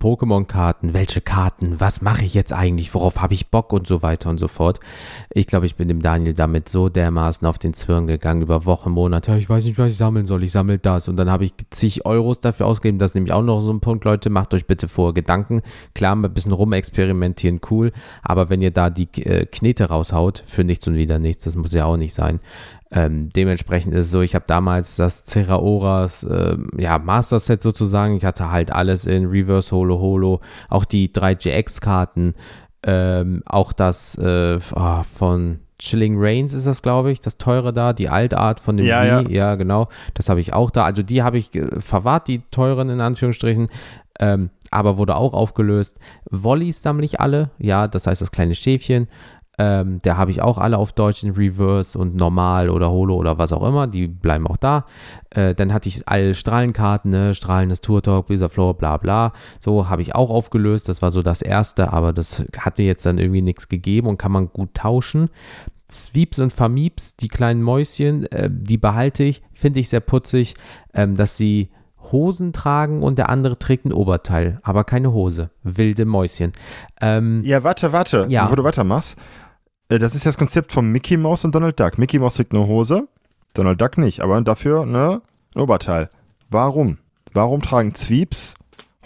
Pokémon-Karten, welche Karten, was mache ich jetzt eigentlich, worauf habe ich Bock und so weiter und so fort. Ich glaube, ich bin dem Daniel damit so dermaßen auf den Zwirn gegangen über Wochen, Monate. Ja, ich weiß nicht, was ich sammeln soll, ich sammle das. Und dann habe ich zig Euros dafür ausgegeben. Das ist nämlich auch noch so ein Punkt, Leute. Macht euch bitte vorher Gedanken. Klar, ein bisschen rumexperimentieren, cool. Aber wenn ihr da die äh, Knete raushaut, für nichts und wieder nichts, das muss ja auch nicht sein. Ähm, dementsprechend ist es so, ich habe damals das Ceraoras äh, ja, Master Set sozusagen. Ich hatte halt alles in Reverse Holo Holo, auch die drei GX-Karten, ähm, auch das äh, ah, von Chilling Reigns ist das, glaube ich, das teure da, die Altart von dem Ja, Wii, ja. genau, das habe ich auch da. Also die habe ich äh, verwahrt, die teuren in Anführungsstrichen, ähm, aber wurde auch aufgelöst. Volleys sammle ich alle, ja, das heißt das kleine Schäfchen. Ähm, da habe ich auch alle auf Deutsch in Reverse und normal oder Holo oder was auch immer. Die bleiben auch da. Äh, dann hatte ich alle Strahlenkarten, ne? Strahlendes Tour Talk, Blizzard Floor, bla bla. So habe ich auch aufgelöst. Das war so das erste, aber das hat mir jetzt dann irgendwie nichts gegeben und kann man gut tauschen. Sweeps und Famieps, die kleinen Mäuschen, äh, die behalte ich. Finde ich sehr putzig, ähm, dass sie Hosen tragen und der andere trägt ein Oberteil, aber keine Hose. Wilde Mäuschen. Ähm, Ja, warte, warte. Ja. Bevor du weitermachst. Äh, Das ist das Konzept von Mickey Mouse und Donald Duck. Mickey Mouse trägt eine Hose, Donald Duck nicht, aber dafür ne, ein Oberteil. Warum? Warum tragen Zwieps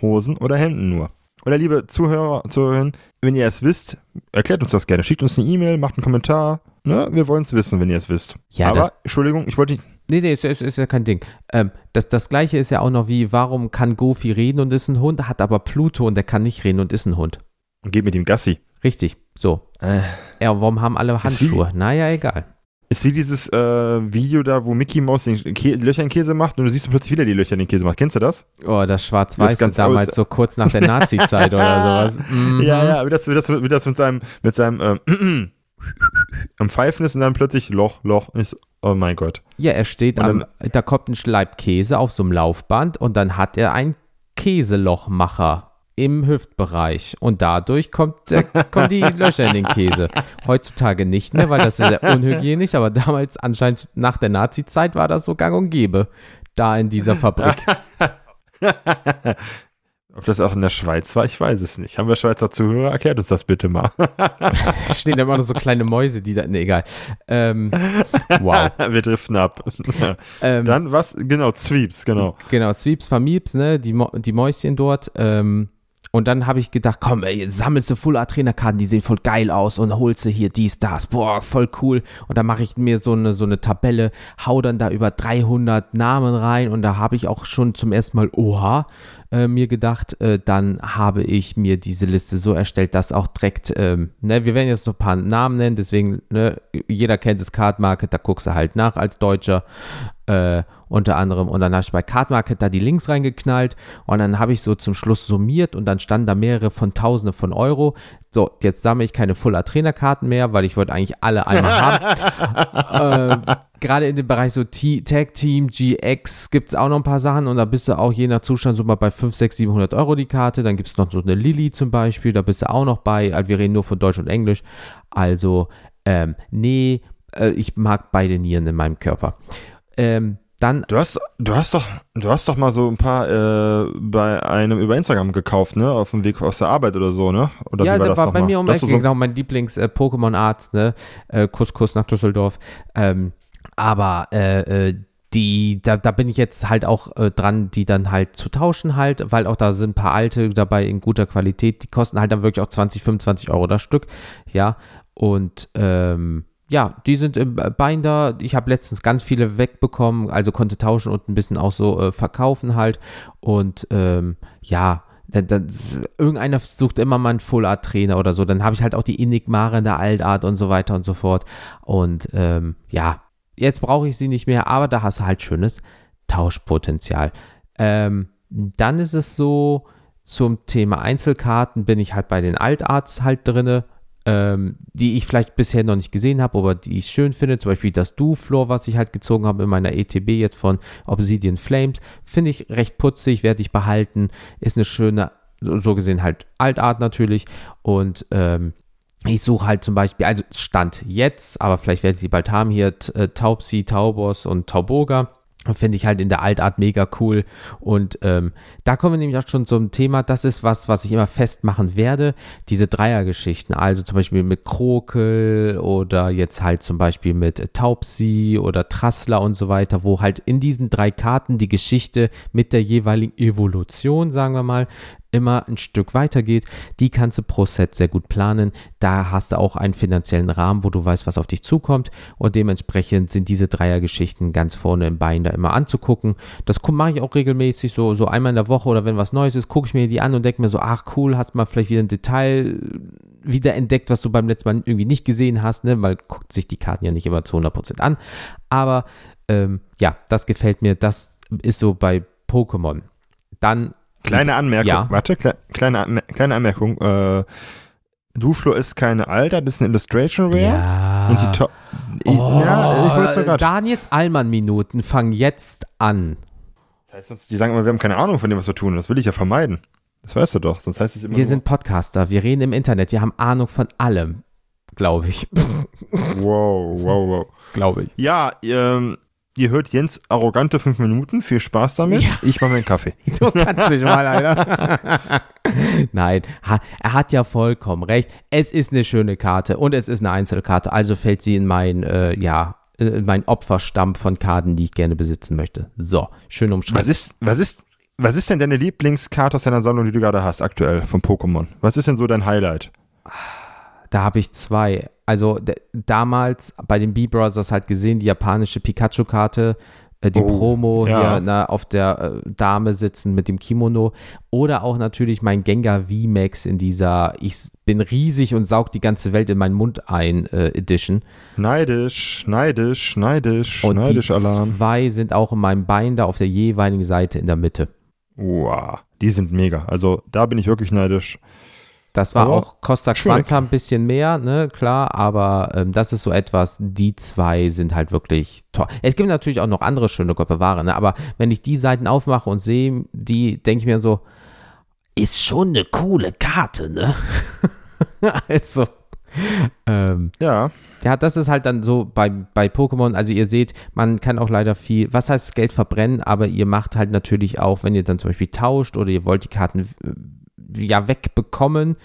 Hosen oder Hemden nur? Oder liebe Zuhörer, Zuhörerinnen, wenn ihr es wisst, erklärt uns das gerne. Schickt uns eine E-Mail, macht einen Kommentar. Ne? Wir wollen es wissen, wenn ihr es wisst. Ja, aber, Entschuldigung, ich wollte nicht. Nee, nee, ist, ist, ist ja kein Ding. Ähm, das, das gleiche ist ja auch noch wie, warum kann Goofy reden und ist ein Hund, hat aber Pluto und der kann nicht reden und ist ein Hund. Und geht mit ihm Gassi. Richtig, so. Äh. Ja, warum haben alle wie- Handschuhe? Naja, egal. Ist wie dieses äh, Video da, wo Mickey Mouse den Kä Löcher in Käse macht und du siehst plötzlich wieder die Löcher in den Käse macht. Kennst du das? Oh, das Schwarz-Weiße damals alt. so kurz nach der Nazi-Zeit oder sowas. Mhm. Ja, ja, wie das, wie das, wie das mit seinem, mit seinem ähm, am Pfeifen ist und dann plötzlich Loch, Loch ist. Oh mein Gott. Ja, er steht Und am, da kommt ein Schleib Käse auf so einem Laufband und dann hat er einen Käselochmacher im Hüftbereich und dadurch kommt, der, kommen die Löcher in den Käse. Heutzutage nicht mehr, weil das ist sehr unhygienisch, aber damals anscheinend nach der Nazi-Zeit war das so gang und gäbe, da in dieser Fabrik. Ob das auch in der Schweiz war, ich weiß es nicht. Haben wir Schweizer Zuhörer? Erklärt uns das bitte mal. Stehen da immer noch so kleine Mäuse, die da, ne, egal. Ähm, wow. wir driften ab. Ähm, Dann was? Genau, Zweeps, genau. Genau, Sweeps Vermieps, ne, die, Mo die Mäuschen dort. Ähm, und dann habe ich gedacht, komm, ey, sammelst du Full Art Trainerkarten, die sehen voll geil aus und holst du hier dies, das, boah, voll cool. Und dann mache ich mir so eine, so eine Tabelle, hau dann da über 300 Namen rein. Und da habe ich auch schon zum ersten Mal, oha, äh, mir gedacht, äh, dann habe ich mir diese Liste so erstellt, dass auch direkt, ähm, ne, wir werden jetzt noch ein paar Namen nennen, deswegen, ne, jeder kennt das Card Market, da guckst du halt nach als Deutscher, äh, unter anderem. Und dann habe ich bei Card Market da die Links reingeknallt und dann habe ich so zum Schluss summiert und dann standen da mehrere von Tausende von Euro. So, jetzt sammle ich keine Fuller Trainerkarten mehr, weil ich wollte eigentlich alle einmal haben. äh, Gerade in dem Bereich so T Tag Team, GX gibt es auch noch ein paar Sachen und da bist du auch je nach Zustand so mal bei 5, 6, 700 Euro die Karte. Dann gibt es noch so eine Lilly zum Beispiel, da bist du auch noch bei. Also wir reden nur von Deutsch und Englisch. Also, ähm, nee, äh, ich mag beide Nieren in meinem Körper. Ähm, dann Du hast, du hast doch, du hast doch mal so ein paar äh, bei einem über Instagram gekauft, ne? Auf dem Weg aus der Arbeit oder so, ne? Oder ja, war das war bei mal? mir um Ecke, so, genau, mein Lieblings-Pokémon-Arzt, ne? Äh, Kuss, Kuss nach Düsseldorf. Ähm, aber äh, äh, die, da, da bin ich jetzt halt auch äh, dran, die dann halt zu tauschen halt, weil auch da sind ein paar alte dabei in guter Qualität, die kosten halt dann wirklich auch 20, 25 Euro das Stück, ja, und ähm, ja, die sind im Binder. Ich habe letztens ganz viele wegbekommen, also konnte tauschen und ein bisschen auch so äh, verkaufen halt. Und ähm, ja, dann, dann, irgendeiner sucht immer mal einen Full Art Trainer oder so. Dann habe ich halt auch die Enigmare in der Altart und so weiter und so fort. Und ähm, ja, jetzt brauche ich sie nicht mehr, aber da hast du halt schönes Tauschpotenzial. Ähm, dann ist es so, zum Thema Einzelkarten bin ich halt bei den Altarts halt drinne ähm, die ich vielleicht bisher noch nicht gesehen habe, aber die ich schön finde. Zum Beispiel das Du-Floor, was ich halt gezogen habe in meiner ETB jetzt von Obsidian Flames. Finde ich recht putzig, werde ich behalten. Ist eine schöne, so gesehen halt Altart natürlich. Und ähm, ich suche halt zum Beispiel, also Stand jetzt, aber vielleicht werde ich sie bald haben, hier äh, Taubsi, Taubos und Tauboga. Finde ich halt in der Altart mega cool. Und ähm, da kommen wir nämlich auch schon zum Thema. Das ist was, was ich immer festmachen werde. Diese Dreiergeschichten. Also zum Beispiel mit Krokel oder jetzt halt zum Beispiel mit Taubsi oder Trassler und so weiter, wo halt in diesen drei Karten die Geschichte mit der jeweiligen Evolution, sagen wir mal, immer ein Stück weitergeht. Die kannst du pro Set sehr gut planen. Da hast du auch einen finanziellen Rahmen, wo du weißt, was auf dich zukommt. Und dementsprechend sind diese Dreiergeschichten ganz vorne im Bein da immer anzugucken. Das mache ich auch regelmäßig, so, so einmal in der Woche oder wenn was Neues ist, gucke ich mir die an und denke mir so, ach cool, hast mal vielleicht wieder ein Detail wieder entdeckt, was du beim letzten Mal irgendwie nicht gesehen hast, ne? weil guckt sich die Karten ja nicht immer zu 100% an. Aber ähm, ja, das gefällt mir. Das ist so bei Pokémon. Dann Kleine Anmerkung, Ja. warte, kle kleine, Anmer kleine Anmerkung. Äh, Duflo ist keine Alter, das ist eine Illustration Rare. Ja. Und die Top. Ich, oh, ja, ich gerade. Daniels Allmann-Minuten fangen jetzt an. Das heißt, sonst- die sagen immer, wir haben keine Ahnung von dem, was wir tun. Das will ich ja vermeiden. Das weißt du doch. Sonst heißt es immer. Wir nur, sind Podcaster, wir reden im Internet, wir haben Ahnung von allem, glaube ich. Wow, wow, wow. glaube ich. Ja, ähm, Ihr hört Jens arrogante fünf Minuten. Viel Spaß damit. Ja. Ich mache mir einen Kaffee. So kannst du mich mal, Alter. Nein, er hat ja vollkommen recht. Es ist eine schöne Karte und es ist eine Einzelkarte. Also fällt sie in mein, äh, ja, in mein Opferstamm von Karten, die ich gerne besitzen möchte. So, schön umschrieben. Was ist, was ist, was ist denn deine Lieblingskarte aus deiner Sammlung, die du gerade hast, aktuell von Pokémon? Was ist denn so dein Highlight? Da habe ich zwei also damals bei den B-Brothers halt gesehen, die japanische Pikachu-Karte, äh, die oh, Promo ja. hier na, auf der äh, Dame sitzen mit dem Kimono oder auch natürlich mein Gengar V-Max in dieser Ich bin riesig und saug die ganze Welt in meinen Mund ein äh, Edition. Neidisch, neidisch, neidisch, und neidisch die Alarm. Zwei sind auch in meinem Bein da auf der jeweiligen Seite in der Mitte. Wow, die sind mega. Also da bin ich wirklich neidisch. Das war aber auch Costa Quanta ein bisschen mehr, ne, klar, aber ähm, das ist so etwas, die zwei sind halt wirklich toll. Es gibt natürlich auch noch andere schöne Ware, ne, aber wenn ich die Seiten aufmache und sehe, die denke ich mir so, ist schon eine coole Karte, ne? also, ähm, ja. Ja, das ist halt dann so bei, bei Pokémon. Also ihr seht, man kann auch leider viel, was heißt Geld verbrennen, aber ihr macht halt natürlich auch, wenn ihr dann zum Beispiel tauscht oder ihr wollt die Karten äh, ja wegbekommen,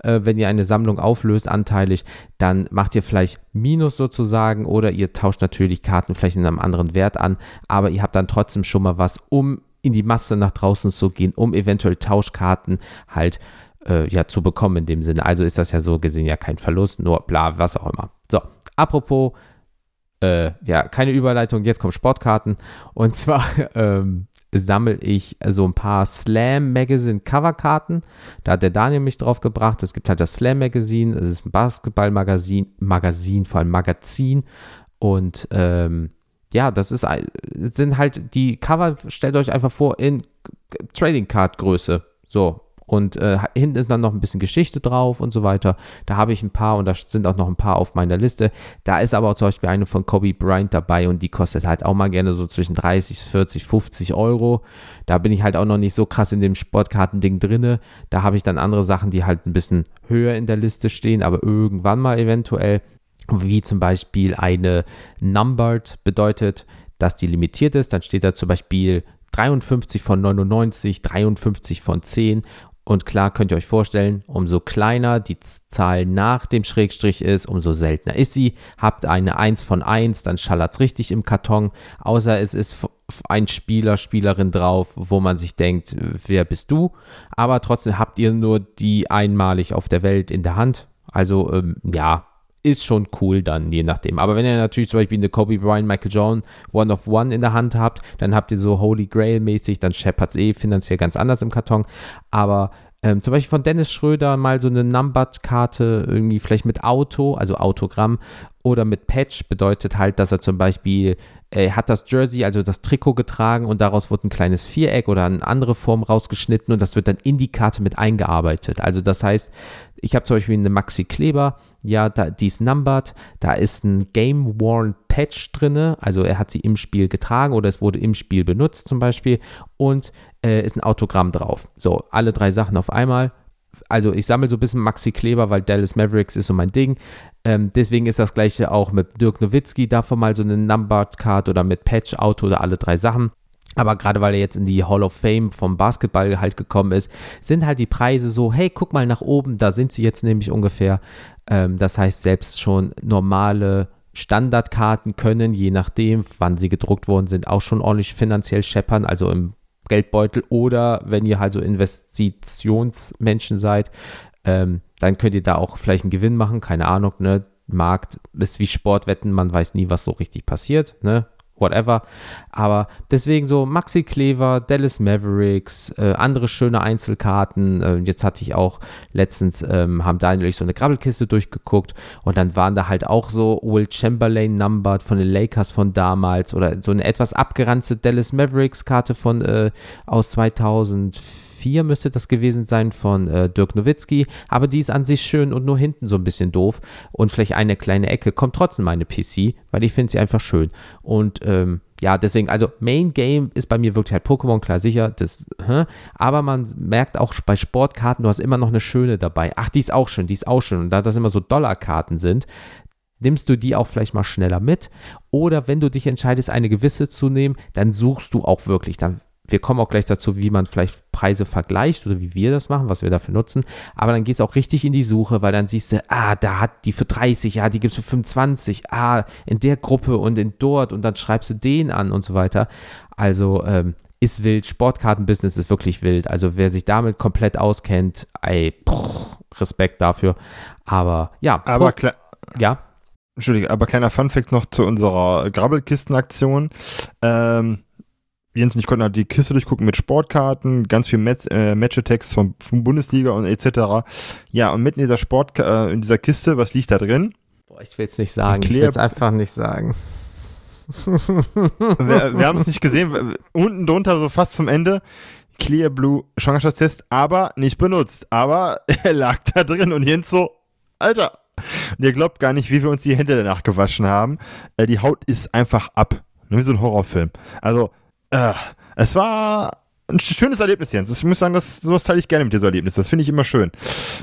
äh, wenn ihr eine Sammlung auflöst, anteilig, dann macht ihr vielleicht Minus sozusagen oder ihr tauscht natürlich Karten vielleicht in einem anderen Wert an, aber ihr habt dann trotzdem schon mal was, um in die Masse nach draußen zu gehen, um eventuell Tauschkarten halt äh, ja zu bekommen in dem Sinne. Also ist das ja so gesehen ja kein Verlust, nur bla, was auch immer. So, apropos äh, ja, keine Überleitung, jetzt kommen Sportkarten. Und zwar ähm, sammle ich so ein paar Slam Magazine Coverkarten. Da hat der Daniel mich drauf gebracht. Es gibt halt das Slam Magazine, es ist ein Basketballmagazin, Magazin, vor allem Magazin. Und ähm, ja, das ist sind halt die Cover, stellt euch einfach vor, in Trading Card Größe. So, und äh, hinten ist dann noch ein bisschen Geschichte drauf und so weiter. Da habe ich ein paar und da sind auch noch ein paar auf meiner Liste. Da ist aber auch zum Beispiel eine von Kobe Bryant dabei und die kostet halt auch mal gerne so zwischen 30, 40, 50 Euro. Da bin ich halt auch noch nicht so krass in dem Sportkartending drinne. Da habe ich dann andere Sachen, die halt ein bisschen höher in der Liste stehen, aber irgendwann mal eventuell. Wie zum Beispiel eine Numbered bedeutet, dass die limitiert ist. Dann steht da zum Beispiel 53 von 99, 53 von 10 und klar könnt ihr euch vorstellen, umso kleiner die Zahl nach dem Schrägstrich ist, umso seltener ist sie. Habt eine 1 von 1, dann schallert es richtig im Karton. Außer es ist ein Spieler, Spielerin drauf, wo man sich denkt, wer bist du? Aber trotzdem habt ihr nur die einmalig auf der Welt in der Hand. Also ähm, ja, ist schon cool dann, je nachdem. Aber wenn ihr natürlich zum Beispiel eine Kobe Bryant, Michael Jordan One of One in der Hand habt, dann habt ihr so Holy Grail mäßig, dann scheppert es eh finanziell ganz anders im Karton. Aber ähm, zum Beispiel von Dennis Schröder mal so eine Numbered-Karte, irgendwie vielleicht mit Auto, also Autogramm, oder mit Patch bedeutet halt, dass er zum Beispiel, er hat das Jersey, also das Trikot getragen und daraus wird ein kleines Viereck oder eine andere Form rausgeschnitten und das wird dann in die Karte mit eingearbeitet. Also das heißt, ich habe zum Beispiel eine Maxi Kleber, ja, da, die ist numbered, da ist ein Game Worn Patch drin, also er hat sie im Spiel getragen oder es wurde im Spiel benutzt zum Beispiel und äh, ist ein Autogramm drauf. So, alle drei Sachen auf einmal. Also ich sammle so ein bisschen Maxi Kleber, weil Dallas Mavericks ist so mein Ding. Ähm, deswegen ist das gleiche auch mit Dirk Nowitzki, davon mal so eine Numbered Card oder mit Patch Auto oder alle drei Sachen. Aber gerade weil er jetzt in die Hall of Fame vom Basketball halt gekommen ist, sind halt die Preise so, hey, guck mal nach oben, da sind sie jetzt nämlich ungefähr. Ähm, das heißt, selbst schon normale Standardkarten können, je nachdem, wann sie gedruckt worden sind, auch schon ordentlich finanziell scheppern, also im Geldbeutel. Oder wenn ihr halt so Investitionsmenschen seid, ähm, dann könnt ihr da auch vielleicht einen Gewinn machen, keine Ahnung, ne? Markt ist wie Sportwetten, man weiß nie, was so richtig passiert, ne? Whatever. Aber deswegen so Maxi Klever, Dallas Mavericks, äh, andere schöne Einzelkarten. Äh, jetzt hatte ich auch letztens, ähm, haben Daniel und so eine Grabbelkiste durchgeguckt und dann waren da halt auch so Will Chamberlain numbered von den Lakers von damals oder so eine etwas abgeranzte Dallas Mavericks Karte von äh, aus 2004 4 müsste das gewesen sein von äh, Dirk Nowitzki, aber die ist an sich schön und nur hinten so ein bisschen doof und vielleicht eine kleine Ecke kommt trotzdem meine PC, weil ich finde sie einfach schön und ähm, ja, deswegen, also Main Game ist bei mir wirklich halt Pokémon, klar, sicher, das, hä? aber man merkt auch bei Sportkarten, du hast immer noch eine schöne dabei. Ach, die ist auch schön, die ist auch schön. Und da das immer so Dollarkarten sind, nimmst du die auch vielleicht mal schneller mit. Oder wenn du dich entscheidest, eine gewisse zu nehmen, dann suchst du auch wirklich. Dann, wir kommen auch gleich dazu, wie man vielleicht Preise vergleicht oder wie wir das machen, was wir dafür nutzen. Aber dann geht es auch richtig in die Suche, weil dann siehst du, ah, da hat die für 30, ja, die gibt es für 25, ah, in der Gruppe und in dort und dann schreibst du den an und so weiter. Also ähm, ist wild. Sportkartenbusiness ist wirklich wild. Also wer sich damit komplett auskennt, ey, Respekt dafür. Aber ja. Aber klar. Ja. Entschuldige, aber kleiner Funfact noch zu unserer Grabbelkisten-Aktion. Ähm, Jens und ich konnten halt die Kiste durchgucken mit Sportkarten, ganz viel Match, äh, Match-Attacks von, von, Bundesliga und etc. Ja, und mitten in dieser Sport, äh, in dieser Kiste, was liegt da drin? Boah, ich will es nicht sagen. Ich will es einfach nicht sagen wir, wir haben es nicht gesehen. Unten drunter, so fast zum Ende, Clear Blue Schwangerschaftstest, aber nicht benutzt. Aber er lag da drin und Jens so, Alter. Und ihr glaubt gar nicht, wie wir uns die Hände danach gewaschen haben. Äh, die Haut ist einfach ab. Wie so ein Horrorfilm. Also, äh, es war ein schönes Erlebnis, Jens. Ich muss sagen, das, sowas teile ich gerne mit dir, so Erlebnis. Das finde ich immer schön.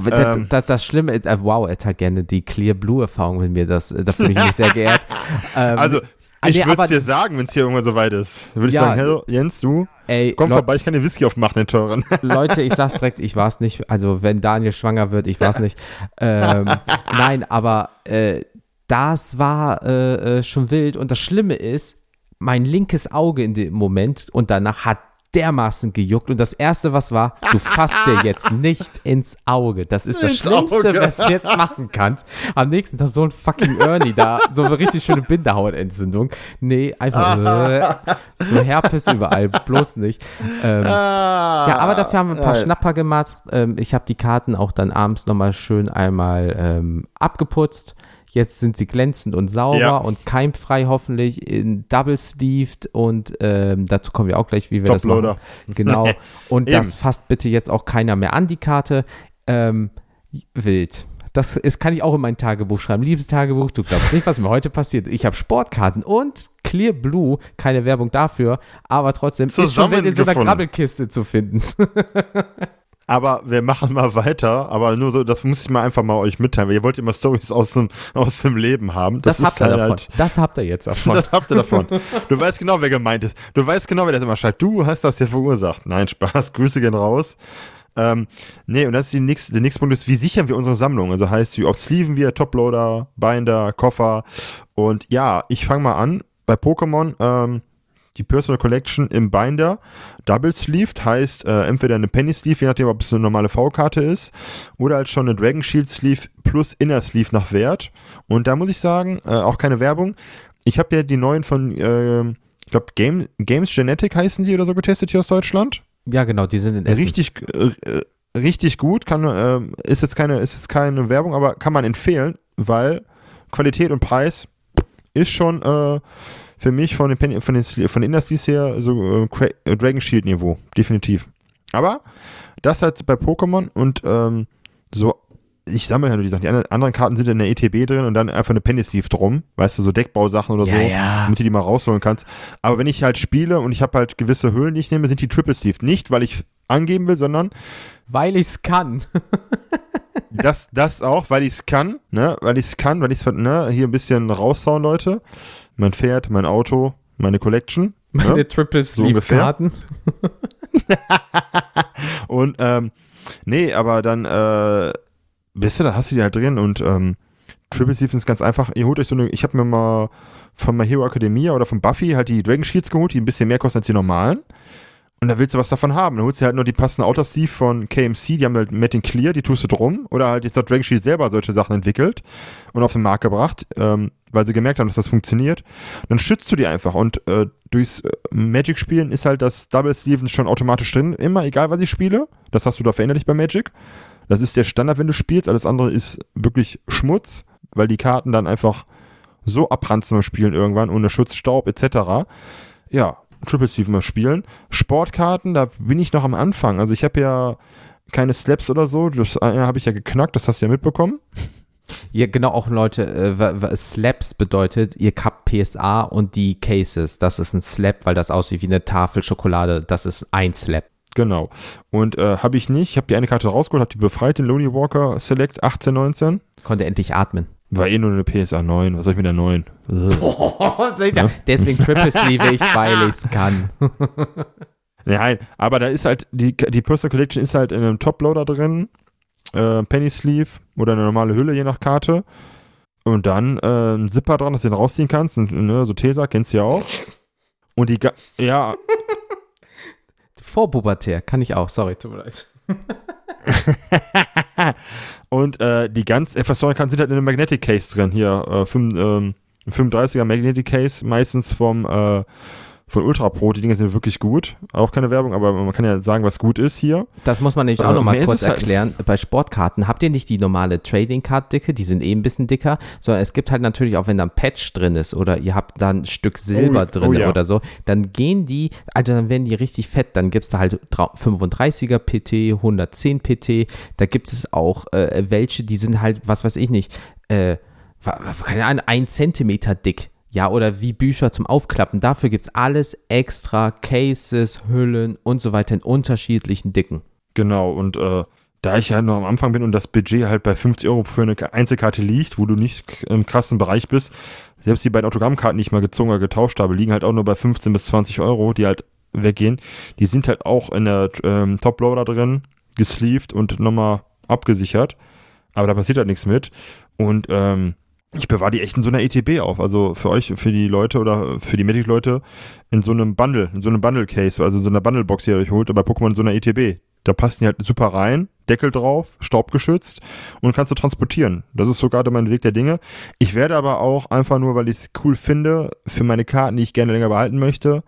Das, ähm, das, das Schlimme, äh, wow, er teilt gerne die Clear Blue-Erfahrung mit mir. Das, da fühle ich mich sehr geehrt. Ähm, also, Ah, ich würde es dir sagen, wenn es hier irgendwann so weit ist. Würde ich ja, sagen, hey, Jens, du, ey, komm vorbei, ich kann dir Whisky aufmachen, den teuren. Leute, ich sag's direkt, ich war's nicht. Also, wenn Daniel schwanger wird, ich war's nicht. Ähm, nein, aber äh, das war äh, äh, schon wild. Und das Schlimme ist, mein linkes Auge in dem Moment und danach hat dermaßen gejuckt. Und das Erste, was war, du fasst dir jetzt nicht ins Auge. Das ist das ins Schlimmste, Auge. was du jetzt machen kannst. Am nächsten Tag so ein fucking Ernie da, so eine richtig schöne Bindehautentzündung. Nee, einfach äh, so Herpes überall, bloß nicht. Ähm, ah. ja, aber dafür haben wir ein paar Schnapper gemacht. Ähm, ich habe die Karten auch dann abends nochmal schön einmal ähm, abgeputzt. Jetzt sind sie glänzend und sauber ja. und keimfrei hoffentlich in Double Sleeved und ähm, dazu kommen wir auch gleich, wie wir das machen. Genau. Und das fasst bitte jetzt auch keiner mehr an die Karte. Ähm, wild. Das ist, kann ich auch in mein Tagebuch schreiben. Liebes Tagebuch, du glaubst nicht, was mir heute passiert. Ich habe Sportkarten und Clear Blue, keine Werbung dafür, aber trotzdem ist schon in so einer Krabbelkiste zu finden. Aber wir machen mal weiter. Aber nur so, das muss ich mal einfach mal euch mitteilen. Weil ihr wollt immer Stories aus dem, aus dem Leben haben. Das, das habt ihr halt davon. Halt, das habt ihr jetzt davon. Das habt ihr davon. Du weißt genau, wer gemeint ist. Du weißt genau, wer das immer schreibt. Du hast das hier verursacht. Nein, Spaß. Grüße gehen raus. Ähm, nee, und das ist die nächste, der nächste Punkt ist, wie sichern wir unsere Sammlung? Also heißt, wie oft sleeven wir, Toploader, Binder, Koffer. Und ja, ich fange mal an. Bei Pokémon, ähm, die Personal Collection im Binder Double Sleeved, heißt äh, entweder eine Penny Sleeve, je nachdem, ob es eine normale V-Karte ist, oder halt schon eine Dragon Shield Sleeve plus Inner Sleeve nach Wert. Und da muss ich sagen, äh, auch keine Werbung. Ich habe ja die neuen von, äh, ich glaube, Game, Games Genetic heißen die oder so getestet hier aus Deutschland. Ja, genau, die sind in Essen. Richtig, äh, richtig gut, kann, äh, ist, jetzt keine, ist jetzt keine Werbung, aber kann man empfehlen, weil Qualität und Preis ist schon äh, für mich von den, von den, von den Industries her so äh, äh, Dragon Shield Niveau, definitiv. Aber das halt bei Pokémon und ähm, so, ich sammle ja nur die Sachen. Die anderen Karten sind in der ETB drin und dann einfach eine Penny Sleeve drum, weißt du, so Deckbausachen oder ja, so, ja. damit du die mal rausholen kannst. Aber wenn ich halt spiele und ich habe halt gewisse Hüllen, die ich nehme, sind die Triple Sleeve. Nicht, weil ich angeben will, sondern weil ich es kann. das, das auch, weil ich es kann, ne? Weil ich es kann, weil ich es ne? hier ein bisschen raushauen, Leute mein Pferd, mein Auto, meine Collection. Meine ne? Triple Sleeve so Karten. und ähm, nee, aber dann äh, bist du, da hast du die halt drin und ähm, Triple Sleeve ist ganz einfach. Ihr holt euch so eine, ich habe mir mal von My Hero Academia oder von Buffy halt die Dragon Shields geholt, die ein bisschen mehr kosten als die normalen. Und da willst du was davon haben. Dann holst du halt nur die passende Outer von KMC, die haben halt Matte Clear, die tust du drum. Oder halt jetzt hat Dragon Shield selber solche Sachen entwickelt und auf den Markt gebracht, ähm, weil sie gemerkt haben, dass das funktioniert. Dann schützt du die einfach. Und äh, durchs äh, Magic-Spielen ist halt das Double Sleeve schon automatisch drin, immer, egal was ich spiele. Das hast du da verinnerlich bei Magic. Das ist der Standard, wenn du spielst. Alles andere ist wirklich Schmutz, weil die Karten dann einfach so abranzen beim Spielen irgendwann, ohne Schutz, Staub etc. Ja, Triple Steve mal spielen. Sportkarten, da bin ich noch am Anfang. Also ich habe ja keine Slaps oder so. Das äh, habe ich ja geknackt, das hast du ja mitbekommen. Ja, genau, auch Leute, äh, Slaps bedeutet, ihr habt PSA und die Cases. Das ist ein Slap, weil das aussieht wie eine Tafel Schokolade. Das ist ein Slap. Genau. Und äh, habe ich nicht. Ich habe die eine Karte rausgeholt, habe die befreit, den Lonely Walker Select 1819. Konnte endlich atmen. War eh nur eine PSA 9. Was soll ich mit der 9? Boah, ja? Deswegen Triple Sleeve ich, weil ich es kann. Nein, aber da ist halt, die, die Personal Collection ist halt in einem Toploader drin, äh, Penny Sleeve oder eine normale Hülle, je nach Karte. Und dann äh, ein Zipper dran, dass du den rausziehen kannst. Und, ne, so Tesa, kennst du ja auch. Und die, ja. Vorpubertär, kann ich auch, sorry, tut mir leid. und äh, die ganz FS-Karten sind halt in einem Magnetic Case drin. Hier, äh, 5, ähm, 35er Magnetic Case, meistens vom äh, von Ultra Pro. Die Dinge sind wirklich gut. Auch keine Werbung, aber man kann ja sagen, was gut ist hier. Das muss man nämlich auch äh, nochmal kurz halt erklären. Halt Bei Sportkarten habt ihr nicht die normale Trading Card Dicke, die sind eh ein bisschen dicker, sondern es gibt halt natürlich auch, wenn da ein Patch drin ist oder ihr habt da ein Stück Silber oh, drin oh, ja. oder so, dann gehen die, also dann werden die richtig fett. Dann gibt es da halt 35er PT, 110 PT. Da gibt es auch äh, welche, die sind halt, was weiß ich nicht, äh, keine Ahnung, ein Zentimeter dick. Ja, oder wie Bücher zum Aufklappen. Dafür gibt es alles extra, Cases, Hüllen und so weiter in unterschiedlichen Dicken. Genau, und äh, da ich ja noch am Anfang bin und das Budget halt bei 50 Euro für eine Einzelkarte liegt, wo du nicht im krassen Bereich bist, selbst die beiden Autogrammkarten, die ich mal gezogen oder getauscht habe, liegen halt auch nur bei 15 bis 20 Euro, die halt weggehen. Die sind halt auch in der ähm, Top-Loader drin, gesleeved und nochmal abgesichert. Aber da passiert halt nichts mit. Und ähm, ich bewahre die echt in so einer ETB auf. Also für euch, für die Leute oder für die Magic-Leute in so einem Bundle, in so einem Bundle-Case, also in so einer Bundle-Box, die ihr euch holt, bei Pokémon in so einer ETB. Da passen die halt super rein, Deckel drauf, staubgeschützt und kannst du transportieren. Das ist so gerade mein Weg der Dinge. Ich werde aber auch einfach nur, weil ich es cool finde, für meine Karten, die ich gerne länger behalten möchte,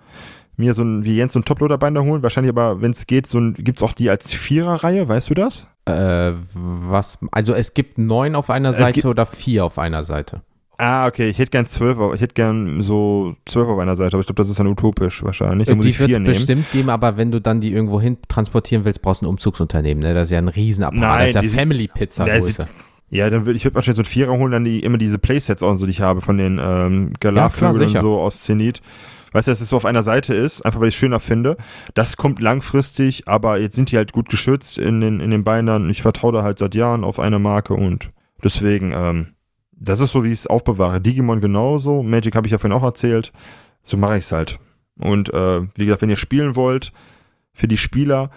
mir so ein, wie Jens, so ein Toploader-Binder holen. Wahrscheinlich aber, wenn es geht, so gibt es auch die als Vierer-Reihe, weißt du das? Äh, was, also es gibt neun auf einer Seite oder vier auf einer Seite. Ah, okay, ich hätte gern zwölf, ich hätte gern so zwölf auf einer Seite, aber ich glaube, das ist dann utopisch wahrscheinlich. Da die wird es bestimmt geben, aber wenn du dann die irgendwo hin transportieren willst, brauchst du ein Umzugsunternehmen, ne? Das ist ja ein Riesenapparat, Nein, das ist ja Family Pizza Größe. Ja, dann würde ich würd wahrscheinlich so ein Vierer holen, dann die, immer diese Playsets auch so, die ich habe von den ähm, Galar-Vögeln ja, so aus Zenit weißt du, dass es so auf einer Seite ist, einfach weil ich es schöner finde. Das kommt langfristig, aber jetzt sind die halt gut geschützt in den, in den Bindern. Ich vertraue da halt seit Jahren auf eine Marke und deswegen, ähm, das ist so, wie ich es aufbewahre. Digimon genauso. Magic habe ich ja vorhin auch erzählt. So mache ich es halt. Und äh, wie gesagt, wenn ihr spielen wollt, für die Spieler,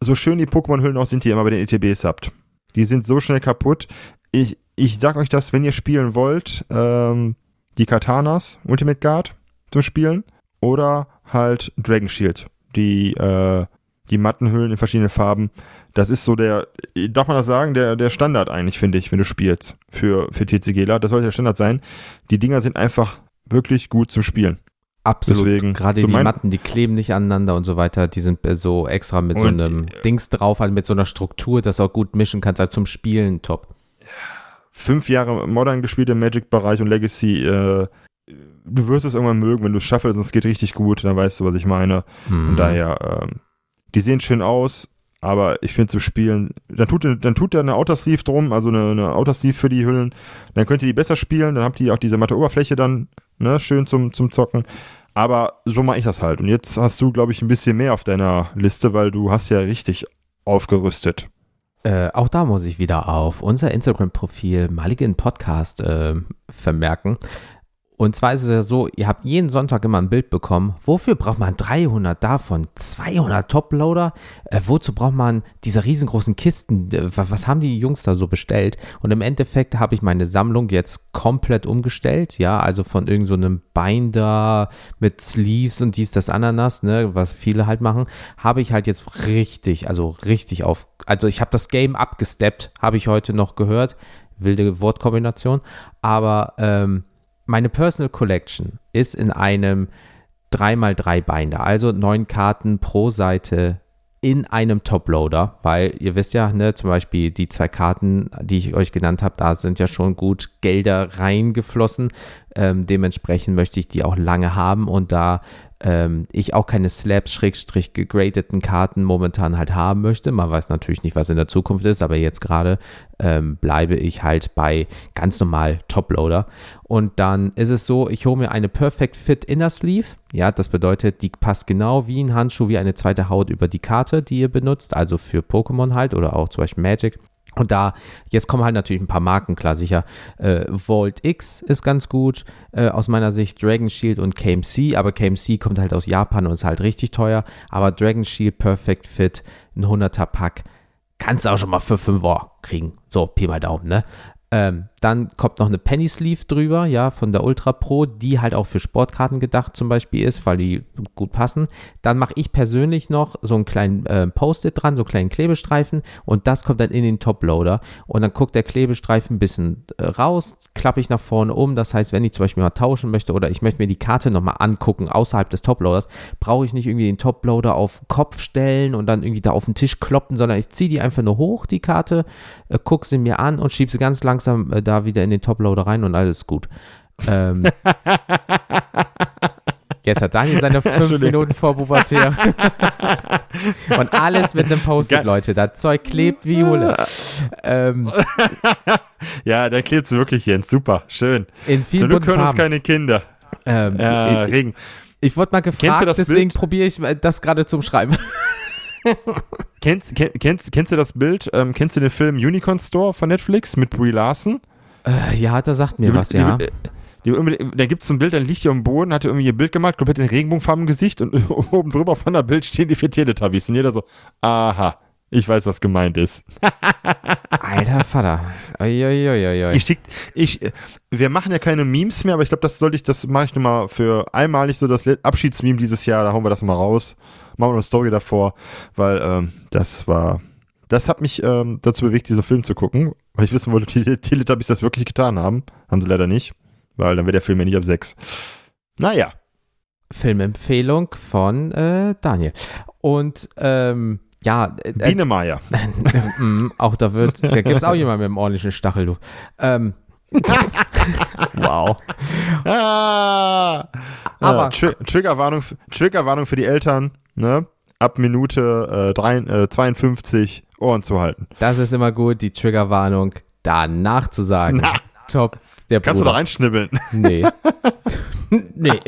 so schön die Pokémon-Hüllen auch sind, die ihr immer bei den ETBs habt. Die sind so schnell kaputt. Ich, ich sag euch das, wenn ihr spielen wollt, ähm, die Katanas, Ultimate Guard, zum Spielen oder halt Dragon Shield, die, äh, die Mattenhüllen in verschiedenen Farben. Das ist so der, darf man das sagen, der, der Standard eigentlich, finde ich, wenn du spielst für, für TCGler. Das sollte der Standard sein. Die Dinger sind einfach wirklich gut zum Spielen. Absolut. Deswegen, Gerade so die Matten, die kleben nicht aneinander und so weiter. Die sind so extra mit so einem äh, Dings drauf, halt mit so einer Struktur, dass du auch gut mischen kannst. Also zum Spielen top. Fünf Jahre Modern gespielt im Magic-Bereich und Legacy. Äh, du wirst es irgendwann mögen, wenn du es schaffst und es geht richtig gut, dann weißt du, was ich meine. Mhm. Und daher, ähm, die sehen schön aus, aber ich finde zu spielen, dann tut, dann tut da eine Outer Sleeve drum, also eine, eine Outer Sleeve für die Hüllen, dann könnt ihr die besser spielen, dann habt ihr auch diese matte Oberfläche dann, ne, schön zum, zum Zocken. Aber so mache ich das halt. Und jetzt hast du, glaube ich, ein bisschen mehr auf deiner Liste, weil du hast ja richtig aufgerüstet. Äh, auch da muss ich wieder auf unser Instagram-Profil Maligen Podcast äh, vermerken. Und zwar ist es ja so, ihr habt jeden Sonntag immer ein Bild bekommen. Wofür braucht man 300 davon? 200 Toploader? Äh, wozu braucht man diese riesengroßen Kisten? Äh, was haben die Jungs da so bestellt? Und im Endeffekt habe ich meine Sammlung jetzt komplett umgestellt. Ja, also von irgendeinem so Binder mit Sleeves und dies, das Ananas, ne, was viele halt machen, habe ich halt jetzt richtig, also richtig auf. Also ich habe das Game abgesteppt, habe ich heute noch gehört. Wilde Wortkombination. Aber, ähm, meine Personal Collection ist in einem 3x3 Binder, also neun Karten pro Seite in einem Toploader, weil ihr wisst ja, ne, zum Beispiel die zwei Karten, die ich euch genannt habe, da sind ja schon gut Gelder reingeflossen. Ähm, dementsprechend möchte ich die auch lange haben und da ähm, ich auch keine Slabs-gegradeten Karten momentan halt haben möchte. Man weiß natürlich nicht, was in der Zukunft ist, aber jetzt gerade ähm, bleibe ich halt bei ganz normal Toploader. Und dann ist es so, ich hole mir eine Perfect Fit Inner Sleeve. Ja, das bedeutet, die passt genau wie ein Handschuh, wie eine zweite Haut über die Karte, die ihr benutzt, also für Pokémon halt oder auch zum Beispiel Magic. Und da, jetzt kommen halt natürlich ein paar Marken, klar, sicher. Äh, Vault X ist ganz gut, äh, aus meiner Sicht. Dragon Shield und KMC, aber KMC kommt halt aus Japan und ist halt richtig teuer. Aber Dragon Shield Perfect Fit, ein 100er Pack, kannst du auch schon mal für 5 Euro kriegen. So, Pi mal Daumen, ne? Ähm, dann kommt noch eine Penny Sleeve drüber, ja, von der Ultra Pro, die halt auch für Sportkarten gedacht zum Beispiel ist, weil die gut passen. Dann mache ich persönlich noch so einen kleinen äh, Post-it dran, so einen kleinen Klebestreifen und das kommt dann in den Top-Loader und dann guckt der Klebestreifen ein bisschen äh, raus, klappe ich nach vorne um. Das heißt, wenn ich zum Beispiel mal tauschen möchte oder ich möchte mir die Karte nochmal angucken außerhalb des Top-Loaders, brauche ich nicht irgendwie den Top-Loader auf Kopf stellen und dann irgendwie da auf den Tisch kloppen, sondern ich ziehe die einfach nur hoch, die Karte, äh, gucke sie mir an und schiebe sie ganz langsam äh, da wieder in den Toploader rein und alles gut. Ähm, jetzt hat Daniel seine fünf Minuten vor Pubertär. und alles mit einem Post-it, Leute. Das Zeug klebt wie Hulle. Ähm, ja, der klebt wirklich, Jens. Super, schön. In vielen Zum Glück können uns keine Kinder. Ähm, ja, ich, Regen. Ich, wurde mal gefragt, deswegen probiere ich das gerade zum Schreiben. kennst, kennst, kennst du das Bild? Ähm, kennst du den Film Unicorn Store von Netflix mit Brie Larson? Äh, ja, da sagt mir die, was, ja. Die, die, da gibt es so ein Bild, dann liegt hier am Boden, hat er irgendwie ihr Bild gemacht, komplett in Regenbogenfarben Gesicht und oben drüber von der Bild stehen die vier Teletubbies. Und jeder so, aha, ich weiß, was gemeint ist. Alter Vater. Uiuiuiui. Ich schick, ich, wir machen ja keine Memes mehr, aber ich glaube, das sollte ich, das mache ich nochmal für einmalig so das Abschiedsmeme dieses Jahr, da hauen wir das mal raus. Machen wir eine Story davor, weil ähm, das war, das hat mich ähm, dazu bewegt, diesen Film zu gucken, weil ich wissen wollte, die Teletubbies das wirklich getan haben. Haben sie leider nicht, weil dann wäre der Film ja nicht ab sechs. Naja. Filmempfehlung von äh, Daniel. Und ähm, ja. Äh, äh Biene Meier. Mm, auch da wird, da gibt es auch jemanden mit einem ordentlichen Stachel, du. Ähm, wow. Ah, Aber ja, Tr Triggerwarnung, Triggerwarnung für die Eltern, ne? Ab Minute äh, drei, äh, 52 Ohren zu halten. Das ist immer gut, die Triggerwarnung danach zu sagen. Na. Top. Der Kannst Bruder. du da reinschnibbeln? Nee. nee,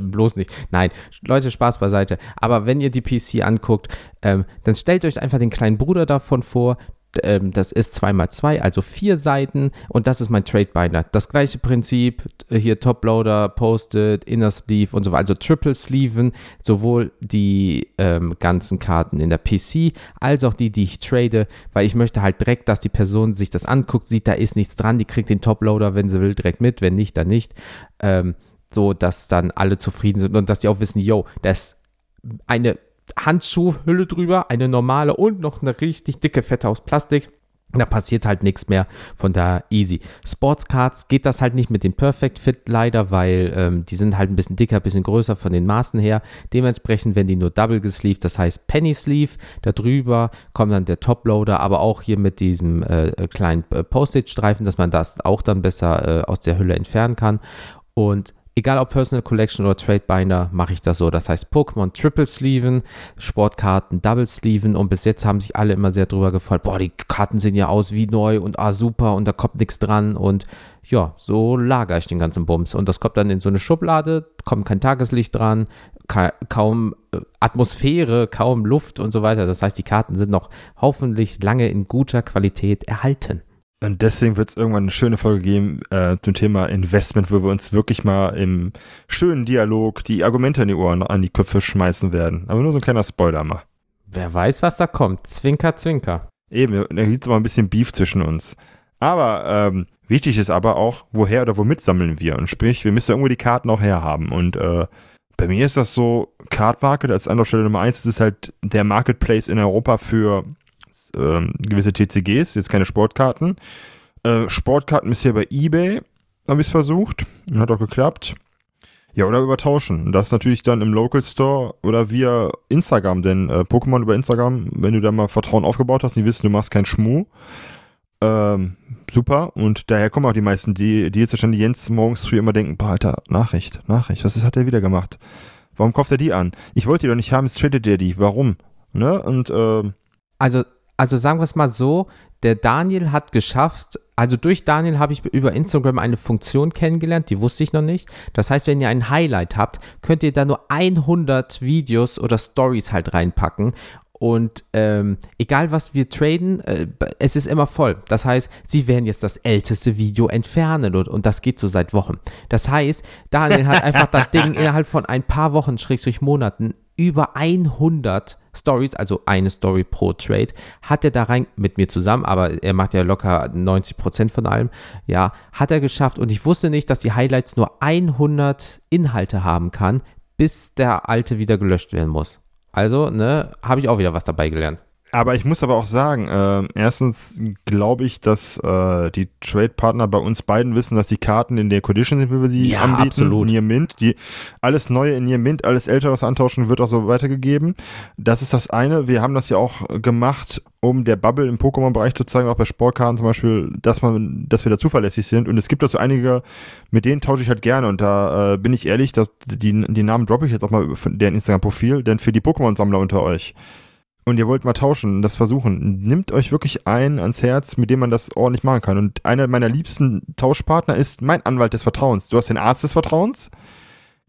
bloß nicht. Nein, Leute, Spaß beiseite. Aber wenn ihr die PC anguckt, ähm, dann stellt euch einfach den kleinen Bruder davon vor, ähm, das ist 2x2, also vier Seiten und das ist mein Trade Binder. Das gleiche Prinzip, hier Toploader, Posted, Inner Sleeve und so weiter, also Triple Sleeven, sowohl die ähm, ganzen Karten in der PC als auch die, die ich trade, weil ich möchte halt direkt, dass die Person sich das anguckt, sieht, da ist nichts dran, die kriegt den Toploader, wenn sie will, direkt mit, wenn nicht, dann nicht. Ähm, so, dass dann alle zufrieden sind und dass die auch wissen, yo, das ist eine Handschuhhülle drüber, eine normale und noch eine richtig dicke Fette aus Plastik. Da passiert halt nichts mehr, von da easy. Sportscards geht das halt nicht mit dem Perfect Fit leider, weil ähm, die sind halt ein bisschen dicker, ein bisschen größer von den Maßen her. Dementsprechend werden die nur double gesleeved, das heißt Penny Sleeve. Da drüber kommt dann der Toploader, aber auch hier mit diesem äh, kleinen äh, Postage-Streifen, dass man das auch dann besser äh, aus der Hülle entfernen kann. Und egal ob Personal Collection oder Trade Binder, mache ich das so. Das heißt Pokémon Triple Sleeven, Sportkarten Double Sleeven und bis jetzt haben sich alle immer sehr drüber gefreut. Boah, die Karten sehen ja aus wie neu und ah super und da kommt nichts dran und ja, so lagere ich den ganzen Bums. Und das kommt dann in so eine Schublade, kommt kein Tageslicht dran, ka kaum äh, Atmosphäre, kaum Luft und so weiter. Das heißt, die Karten sind noch hoffentlich lange in guter Qualität erhalten. Und deswegen wird es irgendwann eine schöne Folge geben äh, zum Thema Investment, wo wir uns wirklich mal im schönen Dialog die Argumente in die Ohren an die Köpfe schmeißen werden. Aber nur so ein kleiner Spoiler mal. Wer weiß, was da kommt. Zwinker, zwinker. Eben, da gibt es mal ein bisschen Beef zwischen uns. Aber ähm, wichtig ist aber auch, woher oder womit sammeln wir? Und sprich, wir müssen irgendwo die Karten auch herhaben. Und äh, bei mir ist das so, Card Market als Anlaufstelle Nummer eins, das ist halt der Marketplace in Europa für ähm, gewisse TCGs, jetzt keine Sportkarten. Äh, Sportkarten bisher bei eBay, habe ich es versucht. Hat auch geklappt. Ja, oder übertauschen. Das natürlich dann im Local Store oder via Instagram, denn äh, Pokémon über Instagram, wenn du da mal Vertrauen aufgebaut hast, die wissen, du machst keinen Schmuh. Ähm, super. Und daher kommen auch die meisten, die, die jetzt wahrscheinlich Jens morgens früh immer denken, boah, Alter, Nachricht, Nachricht, was ist, hat der wieder gemacht? Warum kauft er die an? Ich wollte die doch nicht haben, jetzt tradet der die. Warum? Ne? Und, äh, Also also sagen wir es mal so, der Daniel hat geschafft, also durch Daniel habe ich über Instagram eine Funktion kennengelernt, die wusste ich noch nicht. Das heißt, wenn ihr ein Highlight habt, könnt ihr da nur 100 Videos oder Stories halt reinpacken Und ähm, egal was wir traden, äh, es ist immer voll. Das heißt, sie werden jetzt das älteste Video entfernen und, und das geht so seit Wochen. Das heißt, Daniel hat einfach das Ding innerhalb von ein paar Wochen, Schrägstrich Monaten, über 100 Stories, also eine Story pro Trade, hat er da rein, mit mir zusammen, aber er macht ja locker 90% von allem, ja, hat er geschafft und ich wusste nicht, dass die Highlights nur 100 Inhalte haben kann, bis der alte wieder gelöscht werden muss. Also, ne, habe ich auch wieder was dabei gelernt. Aber ich muss aber auch sagen, äh, erstens glaube ich, dass äh, die Trade-Partner bei uns beiden wissen, dass die Karten in der Condition sind, wie wir sie Ja, anbieten. absolut. Nier Mint, die alles Neue in Nier Mint, alles Ältere, was wir antauschen, wird auch so weitergegeben. Das ist das eine. Wir haben das ja auch gemacht, um der Bubble im Pokémon-Bereich zu zeigen, auch bei Sportkarten zum Beispiel, dass man, dass wir da zuverlässig sind. Und es gibt dazu einige, mit denen tausche ich halt gerne. Und da äh, bin ich ehrlich, dass die, die Namen droppe ich jetzt auch mal von deren Instagram-Profil, denn für die Pokémon-Sammler unter euch und ihr wollt mal tauschen und das versuchen, nimmt euch wirklich einen ans Herz, mit dem man das ordentlich machen kann. Und einer meiner liebsten Tauschpartner ist mein Anwalt des Vertrauens. Du hast den Arzt des Vertrauens.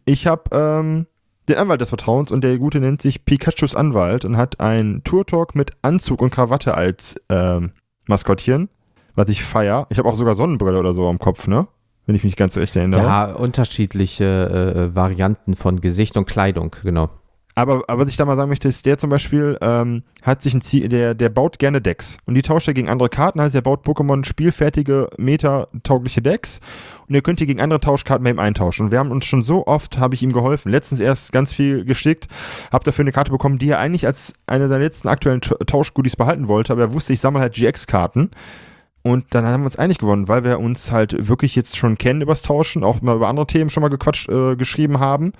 Ich habe ähm, den Anwalt des Vertrauens und der Gute nennt sich Pikachus Anwalt und hat einen Tour-Talk mit Anzug und Krawatte als ähm, Maskottchen, was ich feier. Ich habe auch sogar Sonnenbrille oder so am Kopf, ne? Wenn ich mich ganz recht erinnere. Ja, unterschiedliche äh, Varianten von Gesicht und Kleidung, genau. Aber, aber was ich da mal sagen möchte, ist, der zum Beispiel ähm, hat sich ein Ziel, der, der baut gerne Decks. Und die tauscht er gegen andere Karten, heißt er baut Pokémon spielfertige, meta-taugliche Decks. Und ihr könnt die gegen andere Tauschkarten bei ihm eintauschen. Und wir haben uns schon so oft, habe ich ihm geholfen. Letztens erst ganz viel geschickt, habe dafür eine Karte bekommen, die er eigentlich als eine der letzten aktuellen Ta- Tauschgoodies behalten wollte. Aber er wusste, ich sammle halt GX-Karten. Und dann haben wir uns einig geworden, weil wir uns halt wirklich jetzt schon kennen übers Tauschen, auch mal über andere Themen schon mal gequatscht, äh, geschrieben haben.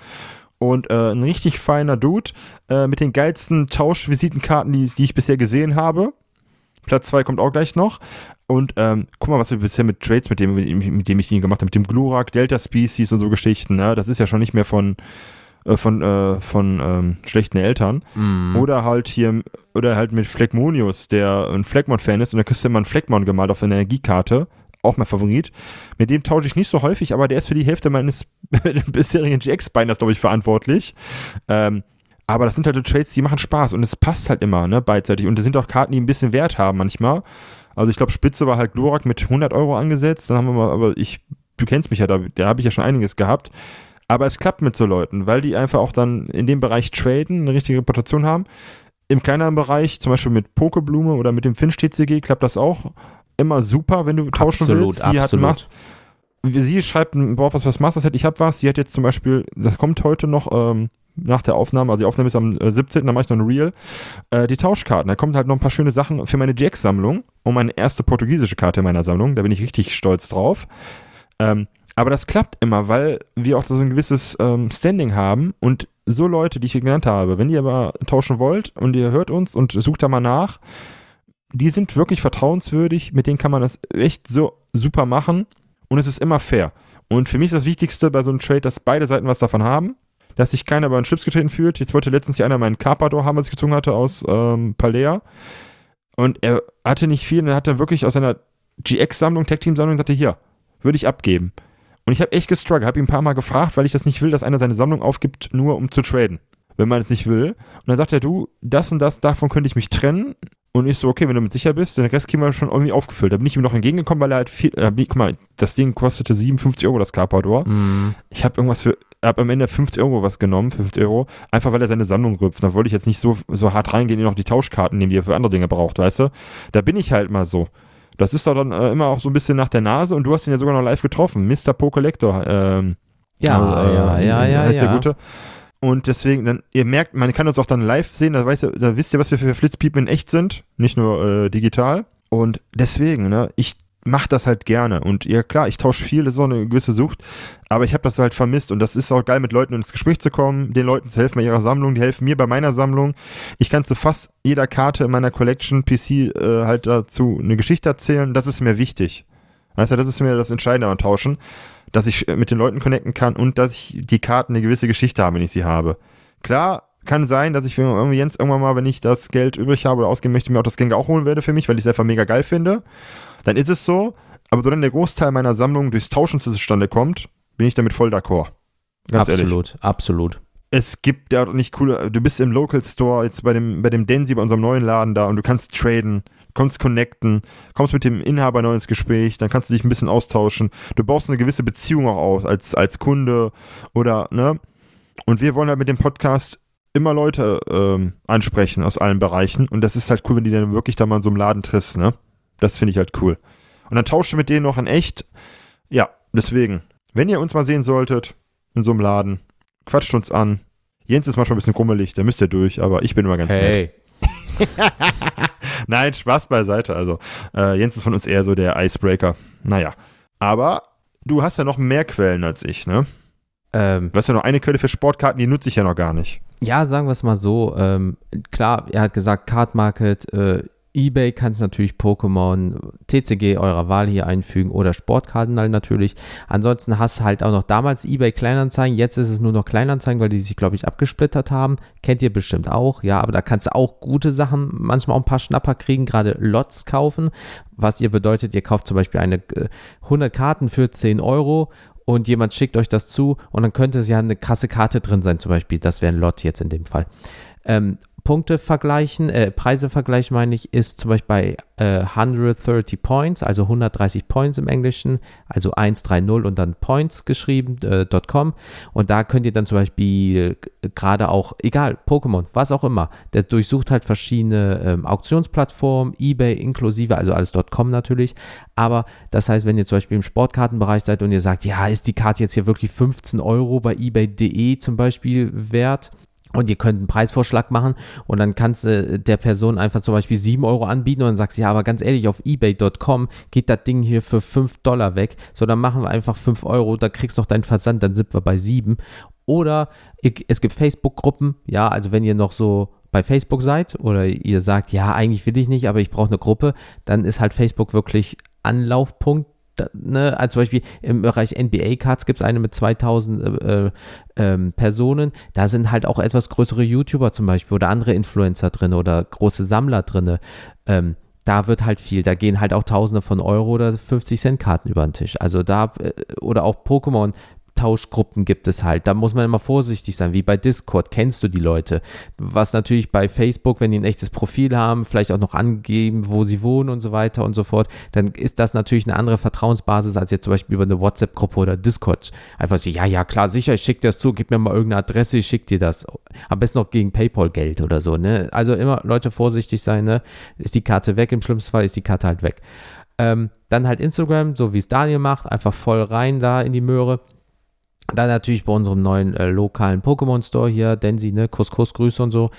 Und äh, ein richtig feiner Dude äh, mit den geilsten Tauschvisitenkarten, die, die ich bisher gesehen habe. Platz 2 kommt auch gleich noch. Und ähm, guck mal, was wir bisher mit Trades, mit dem, mit dem ich ihn gemacht habe, mit dem Glurak, Delta Species und so Geschichten. Ne? Das ist ja schon nicht mehr von, äh, von, äh, von ähm, schlechten Eltern. Mhm. Oder halt hier, oder halt mit Phlegmonius, der ein Phlegmon-Fan ist und da kriegst du immer einen Phlegmon gemalt auf eine Energiekarte. Auch mein Favorit. Mit dem tausche ich nicht so häufig, aber der ist für die Hälfte meines bisherigen GX-Binders, glaube ich, verantwortlich. Ähm, aber das sind halt so Trades, die machen Spaß und es passt halt immer, ne, beidseitig. Und das sind auch Karten, die ein bisschen Wert haben manchmal. Also ich glaube, Spitze war halt Glurak mit 100 Euro angesetzt. Dann haben wir mal, aber ich, du kennst mich ja, da, da habe ich ja schon einiges gehabt. Aber es klappt mit so Leuten, weil die einfach auch dann in dem Bereich traden, eine richtige Reputation haben. Im kleineren Bereich, zum Beispiel mit Pokeblume oder mit dem Finch TCG, klappt das auch immer super, wenn du tauschen Absolut, willst. Sie absolut. hat Mas Sie schreibt ein Wort, was für das Master Set. Ich habe was. Sie hat jetzt zum Beispiel, das kommt heute noch ähm, nach der Aufnahme, also die Aufnahme ist am äh, 17., dann mache ich noch ein Reel. Äh, die Tauschkarten. Da kommt halt noch ein paar schöne Sachen für meine GX-Sammlung und meine erste portugiesische Karte in meiner Sammlung. Da bin ich richtig stolz drauf. Ähm, aber das klappt immer, weil wir auch so ein gewisses ähm, Standing haben und so Leute, die ich hier genannt habe, wenn ihr aber tauschen wollt und ihr hört uns und sucht da mal nach, die sind wirklich vertrauenswürdig, mit denen kann man das echt so super machen und es ist immer fair. Und für mich ist das Wichtigste bei so einem Trade, dass beide Seiten was davon haben, dass sich keiner über den Schlips getreten fühlt. Jetzt wollte letztens hier einer meinen Carpador haben, was ich gezogen hatte aus ähm, Palea. Und er hatte nicht viel und er hat dann wirklich aus seiner GX-Sammlung, Tech-Team-Sammlung, sagte, hier, würde ich abgeben. Und ich habe echt gestruggelt, habe ihn ein paar Mal gefragt, weil ich das nicht will, dass einer seine Sammlung aufgibt, nur um zu traden, wenn man es nicht will. Und dann sagt er, du, das und das, davon könnte ich mich trennen. Und ich so, okay, wenn du mit sicher bist, den Rest kriegen wir schon irgendwie aufgefüllt. Da bin ich ihm noch entgegengekommen, weil er halt viel, äh, guck mal, das Ding kostete 57 Euro, das Carpador. Mhm. Ich habe irgendwas für, habe am Ende 50 Euro was genommen, 50 Euro, einfach weil er seine Sammlung rüpft. Da wollte ich jetzt nicht so, so hart reingehen, ihn noch die Tauschkarten nehmen, die er für andere Dinge braucht, weißt du? Da bin ich halt mal so. Das ist doch dann äh, immer auch so ein bisschen nach der Nase und du hast ihn ja sogar noch live getroffen, Mr. Pokelector. Ähm, Ja, also, äh, ja, ja, ja, heißt ja. der Gute. Und deswegen, dann, ihr merkt, man kann uns auch dann live sehen, da, weißt da wisst ihr, was wir für Flitzpiepen in echt sind, nicht nur äh, digital. Und deswegen, ne, ich mache das halt gerne. Und ja, klar, ich tausche viel, das ist auch eine gewisse Sucht, aber ich habe das halt vermisst. Und das ist auch geil, mit Leuten ins Gespräch zu kommen, den Leuten zu helfen bei ihrer Sammlung, die helfen mir bei meiner Sammlung. Ich kann zu fast jeder Karte in meiner Collection PC äh, halt dazu eine Geschichte erzählen. Das ist mir wichtig. Du, das ist mir das Entscheidende am Tauschen, dass ich äh, mit den Leuten connecten kann und dass ich die Karten eine gewisse Geschichte habe, wenn ich sie habe. Klar, kann sein, dass ich irgendwie Jens irgendwann mal, wenn ich das Geld übrig habe oder ausgeben möchte, mir auch das Gang auch holen werde für mich, weil ich es einfach mega geil finde. Dann ist es so. Aber solange der Großteil meiner Sammlung durchs Tauschen zustande kommt, bin ich damit voll d'accord. Ganz ehrlich. absolut, absolut. Es gibt ja nicht coole, du bist im Local Store, jetzt bei dem, bei dem Densi, bei unserem neuen Laden da und du kannst traden, kommst connecten, kommst mit dem Inhaber neu ins Gespräch, dann kannst du dich ein bisschen austauschen. Du baust eine gewisse Beziehung auch aus als, als Kunde oder, ne? Und wir wollen halt mit dem Podcast immer Leute ähm, ansprechen aus allen Bereichen und das ist halt cool, wenn die dann wirklich da mal in so einem Laden triffst, ne? Das finde ich halt cool. Und dann tauscht du mit denen noch in echt. Ja, deswegen, wenn ihr uns mal sehen solltet in so einem Laden, quatscht uns an. Jens ist manchmal ein bisschen krummelig, der müsst ihr durch, aber ich bin immer ganz hey. nett. Nein, Spaß beiseite. Also, äh, Jens ist von uns eher so der Icebreaker. Naja. Aber du hast ja noch mehr Quellen als ich, ne? Ähm, du hast ja noch eine Quelle für Sportkarten, die nutze ich ja noch gar nicht. Ja, sagen wir es mal so. Ähm, klar, er hat gesagt, Card Market, äh, eBay kannst natürlich Pokémon, TCG eurer Wahl hier einfügen oder Sportkarten halt natürlich. Ansonsten hast du halt auch noch damals eBay Kleinanzeigen. Jetzt ist es nur noch Kleinanzeigen, weil die sich, glaube ich, abgesplittert haben. Kennt ihr bestimmt auch. Ja, aber da kannst du auch gute Sachen, manchmal auch ein paar Schnapper kriegen, gerade Lots kaufen. Was ihr bedeutet, ihr kauft zum Beispiel eine 100 äh, Karten für 10 Euro und jemand schickt euch das zu und dann könnte es ja eine krasse Karte drin sein, zum Beispiel. Das wäre ein Lot jetzt in dem Fall. Ähm, Punkte vergleichen, äh, Preise vergleichen meine ich, ist zum Beispiel bei äh, 130 Points, also 130 Points im Englischen, also 130 und dann Points geschrieben, äh, .com. Und da könnt ihr dann zum Beispiel äh, gerade auch, egal, Pokémon, was auch immer, der durchsucht halt verschiedene ähm, Auktionsplattformen, Ebay inklusive, also alles .com natürlich, aber das heißt, wenn ihr zum Beispiel im Sportkartenbereich seid und ihr sagt, ja, ist die Karte jetzt hier wirklich 15 Euro bei ebay.de zum Beispiel wert, und ihr könnt einen Preisvorschlag machen und dann kannst du der Person einfach zum Beispiel 7 Euro anbieten und dann sagst ja, aber ganz ehrlich, auf ebay.com geht das Ding hier für 5 Dollar weg. So, dann machen wir einfach 5 Euro, da kriegst du noch deinen Versand, dann sind wir bei 7. Oder es gibt Facebook-Gruppen, ja, also wenn ihr noch so bei Facebook seid oder ihr sagt, ja, eigentlich will ich nicht, aber ich brauche eine Gruppe, dann ist halt Facebook wirklich Anlaufpunkt ne, also zum Beispiel im Bereich NBA-Cards gibt es eine mit 2000 äh, äh, Personen, da sind halt auch etwas größere YouTuber zum Beispiel oder andere Influencer drin oder große Sammler drin. Ähm, da wird halt viel, da gehen halt auch Tausende von Euro oder 50 Cent Karten über den Tisch. Also da, äh, oder auch Pokémon Austauschgruppen gibt es halt. Da muss man immer vorsichtig sein, wie bei Discord. Kennst du die Leute? Was natürlich bei Facebook, wenn die ein echtes Profil haben, vielleicht auch noch angeben, wo sie wohnen und so weiter und so fort, dann ist das natürlich eine andere Vertrauensbasis als jetzt zum Beispiel über eine WhatsApp-Gruppe oder Discord. Einfach so, ja, ja, klar, sicher, ich schicke dir das zu, gib mir mal irgendeine Adresse, ich schicke dir das. Am besten noch gegen PayPal-Geld oder so, ne? Also immer Leute vorsichtig sein, ne? Ist die Karte weg, im schlimmsten Fall ist die Karte halt weg. Ähm, dann halt Instagram, so wie es Daniel macht, einfach voll rein da in die Möhre. Dann natürlich bei unserem neuen äh, lokalen Pokémon Store hier, Densi, ne, Kuss, Kuss, Grüße und so.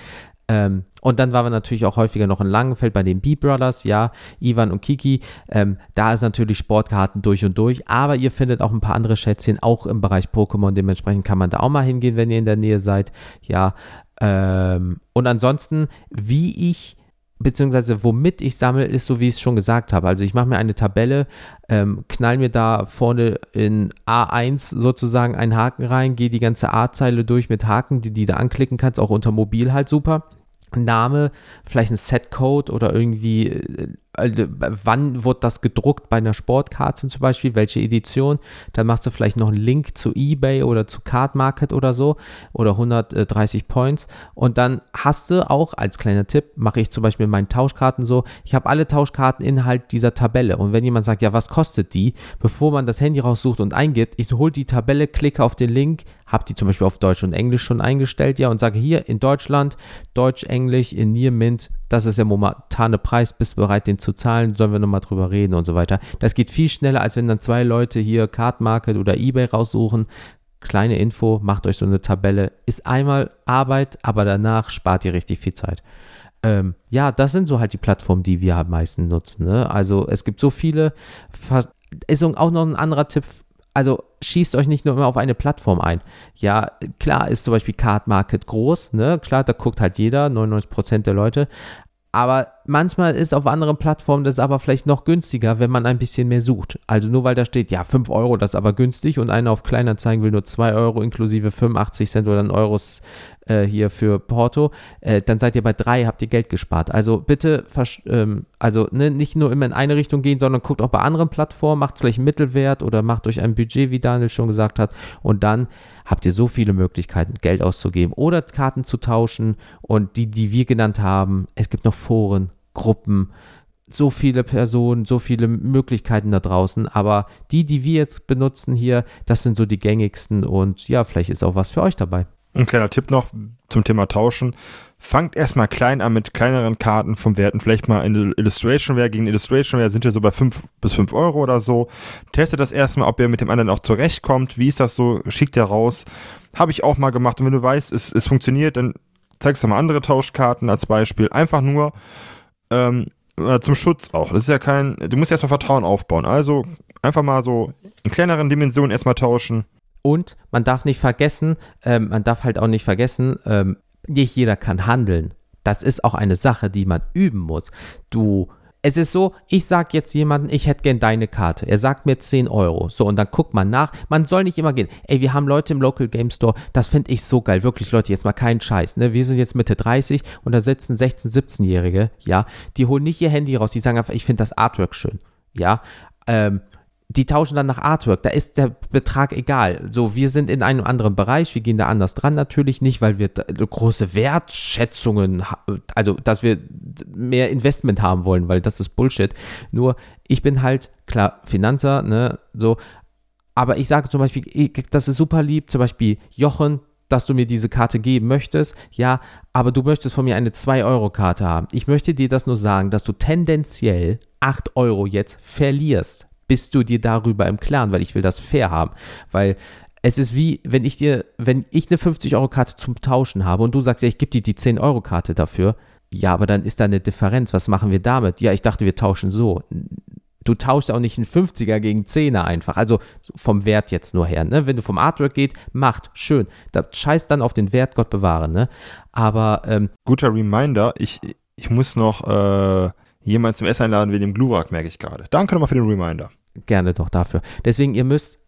Ähm, und dann waren wir natürlich auch häufiger noch in Langenfeld bei den B-Brothers, ja, Ivan und Kiki. Ähm, da ist natürlich Sportkarten durch und durch, aber ihr findet auch ein paar andere Schätzchen, auch im Bereich Pokémon. Dementsprechend kann man da auch mal hingehen, wenn ihr in der Nähe seid. Ja, ähm, und ansonsten, wie ich beziehungsweise womit ich sammle, ist so, wie ich es schon gesagt habe. Also ich mache mir eine Tabelle, ähm, knall mir da vorne in A1 sozusagen einen Haken rein, gehe die ganze A-Zeile durch mit Haken, die, die du anklicken kannst, auch unter Mobil halt super. Name, vielleicht ein Setcode oder irgendwie äh, wann wird das gedruckt? Bei einer Sportkarte zum Beispiel, welche Edition, dann machst du vielleicht noch einen Link zu eBay oder zu Card Market oder so oder 130 Points. Und dann hast du auch als kleiner Tipp, mache ich zum Beispiel meinen Tauschkarten so, ich habe alle Tauschkarten innerhalb dieser Tabelle. Und wenn jemand sagt, ja, was kostet die, bevor man das Handy raussucht und eingibt, ich hole die Tabelle, klicke auf den Link, habe die zum Beispiel auf Deutsch und Englisch schon eingestellt, ja, und sage hier in Deutschland, Deutsch, Englisch, in Near Mint, das ist der momentane Preis, bist du bereit, den zu zahlen, sollen wir nochmal drüber reden und so weiter. Das geht viel schneller, als wenn dann zwei Leute hier Card Market oder Ebay raussuchen. Kleine Info, macht euch so eine Tabelle. Ist einmal Arbeit, aber danach spart ihr richtig viel Zeit. Ähm, ja, das sind so halt die Plattformen, die wir am meisten nutzen. Ne? Also es gibt so viele. Ist auch noch ein anderer Tipp also schießt euch nicht nur immer auf eine Plattform ein. Ja, klar ist zum Beispiel Card Market groß, ne? Klar, da guckt halt jeder, 99% der Leute. Aber manchmal ist auf anderen Plattformen das aber vielleicht noch günstiger, wenn man ein bisschen mehr sucht. Also nur weil da steht, ja, 5 Euro, das ist aber günstig und einer auf Kleinanzeigen will nur 2 Euro inklusive 85 Cent oder ein Euros äh, hier für Porto, äh, dann seid ihr bei 3, habt ihr Geld gespart. Also bitte, ähm, also ne, nicht nur immer in eine Richtung gehen, sondern guckt auch bei anderen Plattformen, macht vielleicht einen Mittelwert oder macht euch ein Budget, wie Daniel schon gesagt hat, und dann habt ihr so viele Möglichkeiten, Geld auszugeben oder Karten zu tauschen und die, die wir genannt haben, es gibt noch Foren, Gruppen, so viele Personen, so viele Möglichkeiten da draußen, aber die, die wir jetzt benutzen hier, das sind so die gängigsten und ja, vielleicht ist auch was für euch dabei. Ein kleiner Tipp noch zum Thema Tauschen. Fangt erstmal klein an mit kleineren Karten vom Werten. Vielleicht mal in Illustrationware gegen Illustrationware sind wir so bei 5 bis 5 Euro oder so. Testet das erstmal, ob ihr mit dem anderen auch zurechtkommt. Wie ist das so? Schickt ihr raus. Habe ich auch mal gemacht. Und wenn du weißt, es, es funktioniert, dann zeigst du mal andere Tauschkarten als Beispiel. Einfach nur ähm, äh, zum Schutz auch. Das ist ja kein, du musst erstmal Vertrauen aufbauen. Also einfach mal so in kleineren Dimensionen erstmal tauschen. Und man darf nicht vergessen, ähm, man darf halt auch nicht vergessen, ähm, nicht jeder kann handeln. Das ist auch eine Sache, die man üben muss. Du, es ist so, ich sag jetzt jemanden, ich hätte gern deine Karte. Er sagt mir 10 Euro. So, und dann guckt man nach. Man soll nicht immer gehen. Ey, wir haben Leute im Local Game Store, das finde ich so geil. Wirklich, Leute, jetzt mal keinen Scheiß. Ne? Wir sind jetzt Mitte 30 und da sitzen 16-, 17-Jährige, ja. Die holen nicht ihr Handy raus, die sagen einfach, ich finde das Artwork schön. Ja. Ähm, die tauschen dann nach Artwork, da ist der Betrag egal. So, wir sind in einem anderen Bereich, wir gehen da anders dran natürlich, nicht weil wir große Wertschätzungen, also dass wir mehr Investment haben wollen, weil das ist Bullshit. Nur, ich bin halt, klar, Finanzer, ne, so, aber ich sage zum Beispiel, das ist super lieb, zum Beispiel Jochen, dass du mir diese Karte geben möchtest, ja, aber du möchtest von mir eine 2-Euro-Karte haben. Ich möchte dir das nur sagen, dass du tendenziell 8 Euro jetzt verlierst bist du dir darüber im Klaren, weil ich will das fair haben. Weil es ist wie, wenn ich dir, wenn ich eine 50-Euro-Karte zum Tauschen habe und du sagst, ja, ich gebe dir die 10-Euro-Karte dafür, ja, aber dann ist da eine Differenz. Was machen wir damit? Ja, ich dachte, wir tauschen so. Du tauschst auch nicht einen 50er gegen 10er einfach. Also vom Wert jetzt nur her. Ne? Wenn du vom Artwork geht, macht, schön. Da scheiß dann auf den Wert, Gott bewahre. Ne? Aber. Ähm, Guter Reminder, ich, ich muss noch äh, jemand zum Essen einladen wegen dem Glurak, merke ich gerade. Danke nochmal für den Reminder gerne doch dafür. Deswegen, ihr müsst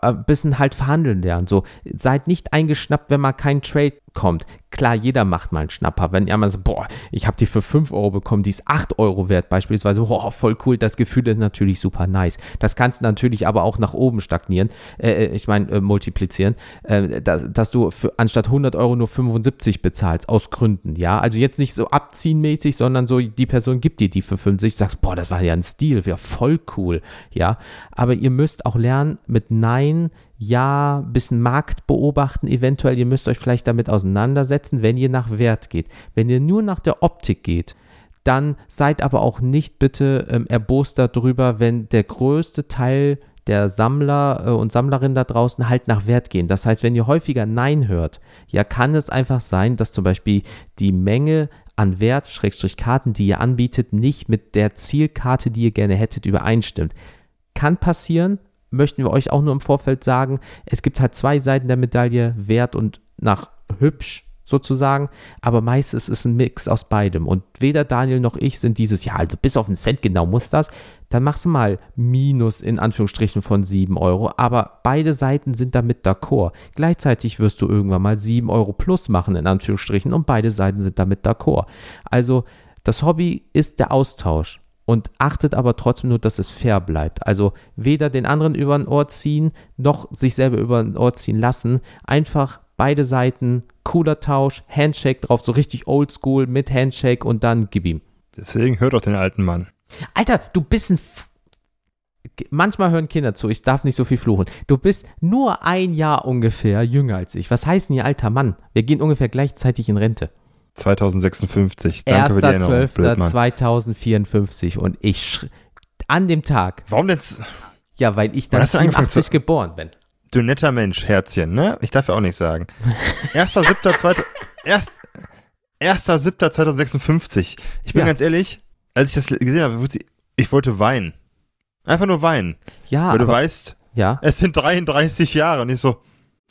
ein bisschen halt verhandeln lernen. So, seid nicht eingeschnappt, wenn mal kein Trade kommt. Klar, jeder macht mal einen Schnapper. Wenn jemand sagt, boah, ich habe die für 5 Euro bekommen, die ist 8 Euro wert beispielsweise, boah, voll cool, das Gefühl ist natürlich super nice. Das kannst du natürlich aber auch nach oben stagnieren, äh, äh ich meine äh, multiplizieren, äh, dass, dass, du für, anstatt 100 Euro nur 75 bezahlst, aus Gründen, ja. Also jetzt nicht so abziehenmäßig, sondern so, die Person gibt dir die für 50, sagst, boah, das war ja ein Stil, wäre voll cool, ja. Aber ihr müsst auch lernen, mit Nein ja, ein bisschen Markt beobachten, eventuell, ihr müsst euch vielleicht damit auseinandersetzen, wenn ihr nach Wert geht. Wenn ihr nur nach der Optik geht, dann seid aber auch nicht bitte ähm, erbost darüber, wenn der größte Teil der Sammler äh, und Sammlerinnen da draußen halt nach Wert gehen. Das heißt, wenn ihr häufiger Nein hört, ja, kann es einfach sein, dass zum Beispiel die Menge an Wert, Schrägstrich Karten, die ihr anbietet, nicht mit der Zielkarte, die ihr gerne hättet, übereinstimmt. Kann passieren, möchten wir euch auch nur im Vorfeld sagen, es gibt halt zwei Seiten der Medaille, Wert und nach hübsch sozusagen, aber meistens ist es ein Mix aus beidem. Und weder Daniel noch ich sind dieses, ja, also bis auf einen Cent genau muss das, dann machst du mal Minus in Anführungsstrichen von 7 Euro, aber beide Seiten sind damit d'accord. Gleichzeitig wirst du irgendwann mal 7 Euro plus machen in Anführungsstrichen. Und beide Seiten sind damit d'accord. Also das Hobby ist der Austausch und achtet aber trotzdem nur, dass es fair bleibt. Also weder den anderen über ein Ohr ziehen, noch sich selber über ein Ohr ziehen lassen. Einfach beide Seiten, cooler Tausch, Handshake drauf, so richtig oldschool mit Handshake und dann gib ihm. Deswegen hört doch den alten Mann. Alter, du bist ein. F Manchmal hören Kinder zu, ich darf nicht so viel fluchen. Du bist nur ein Jahr ungefähr jünger als ich. Was heißt denn ihr alter Mann? Wir gehen ungefähr gleichzeitig in Rente. 2056. Danke 1.12.2054 und ich an dem Tag. Warum denn? Ja, weil ich dann 87 geboren bin. Du netter Mensch, Herzchen, ne? Ich darf ja auch nicht sagen. 1.7.2056. Ich bin ja. ganz ehrlich, als ich das gesehen habe, ich wollte weinen. Einfach nur weinen. Ja. Weil du weißt, ja. es sind 33 Jahre und ich so,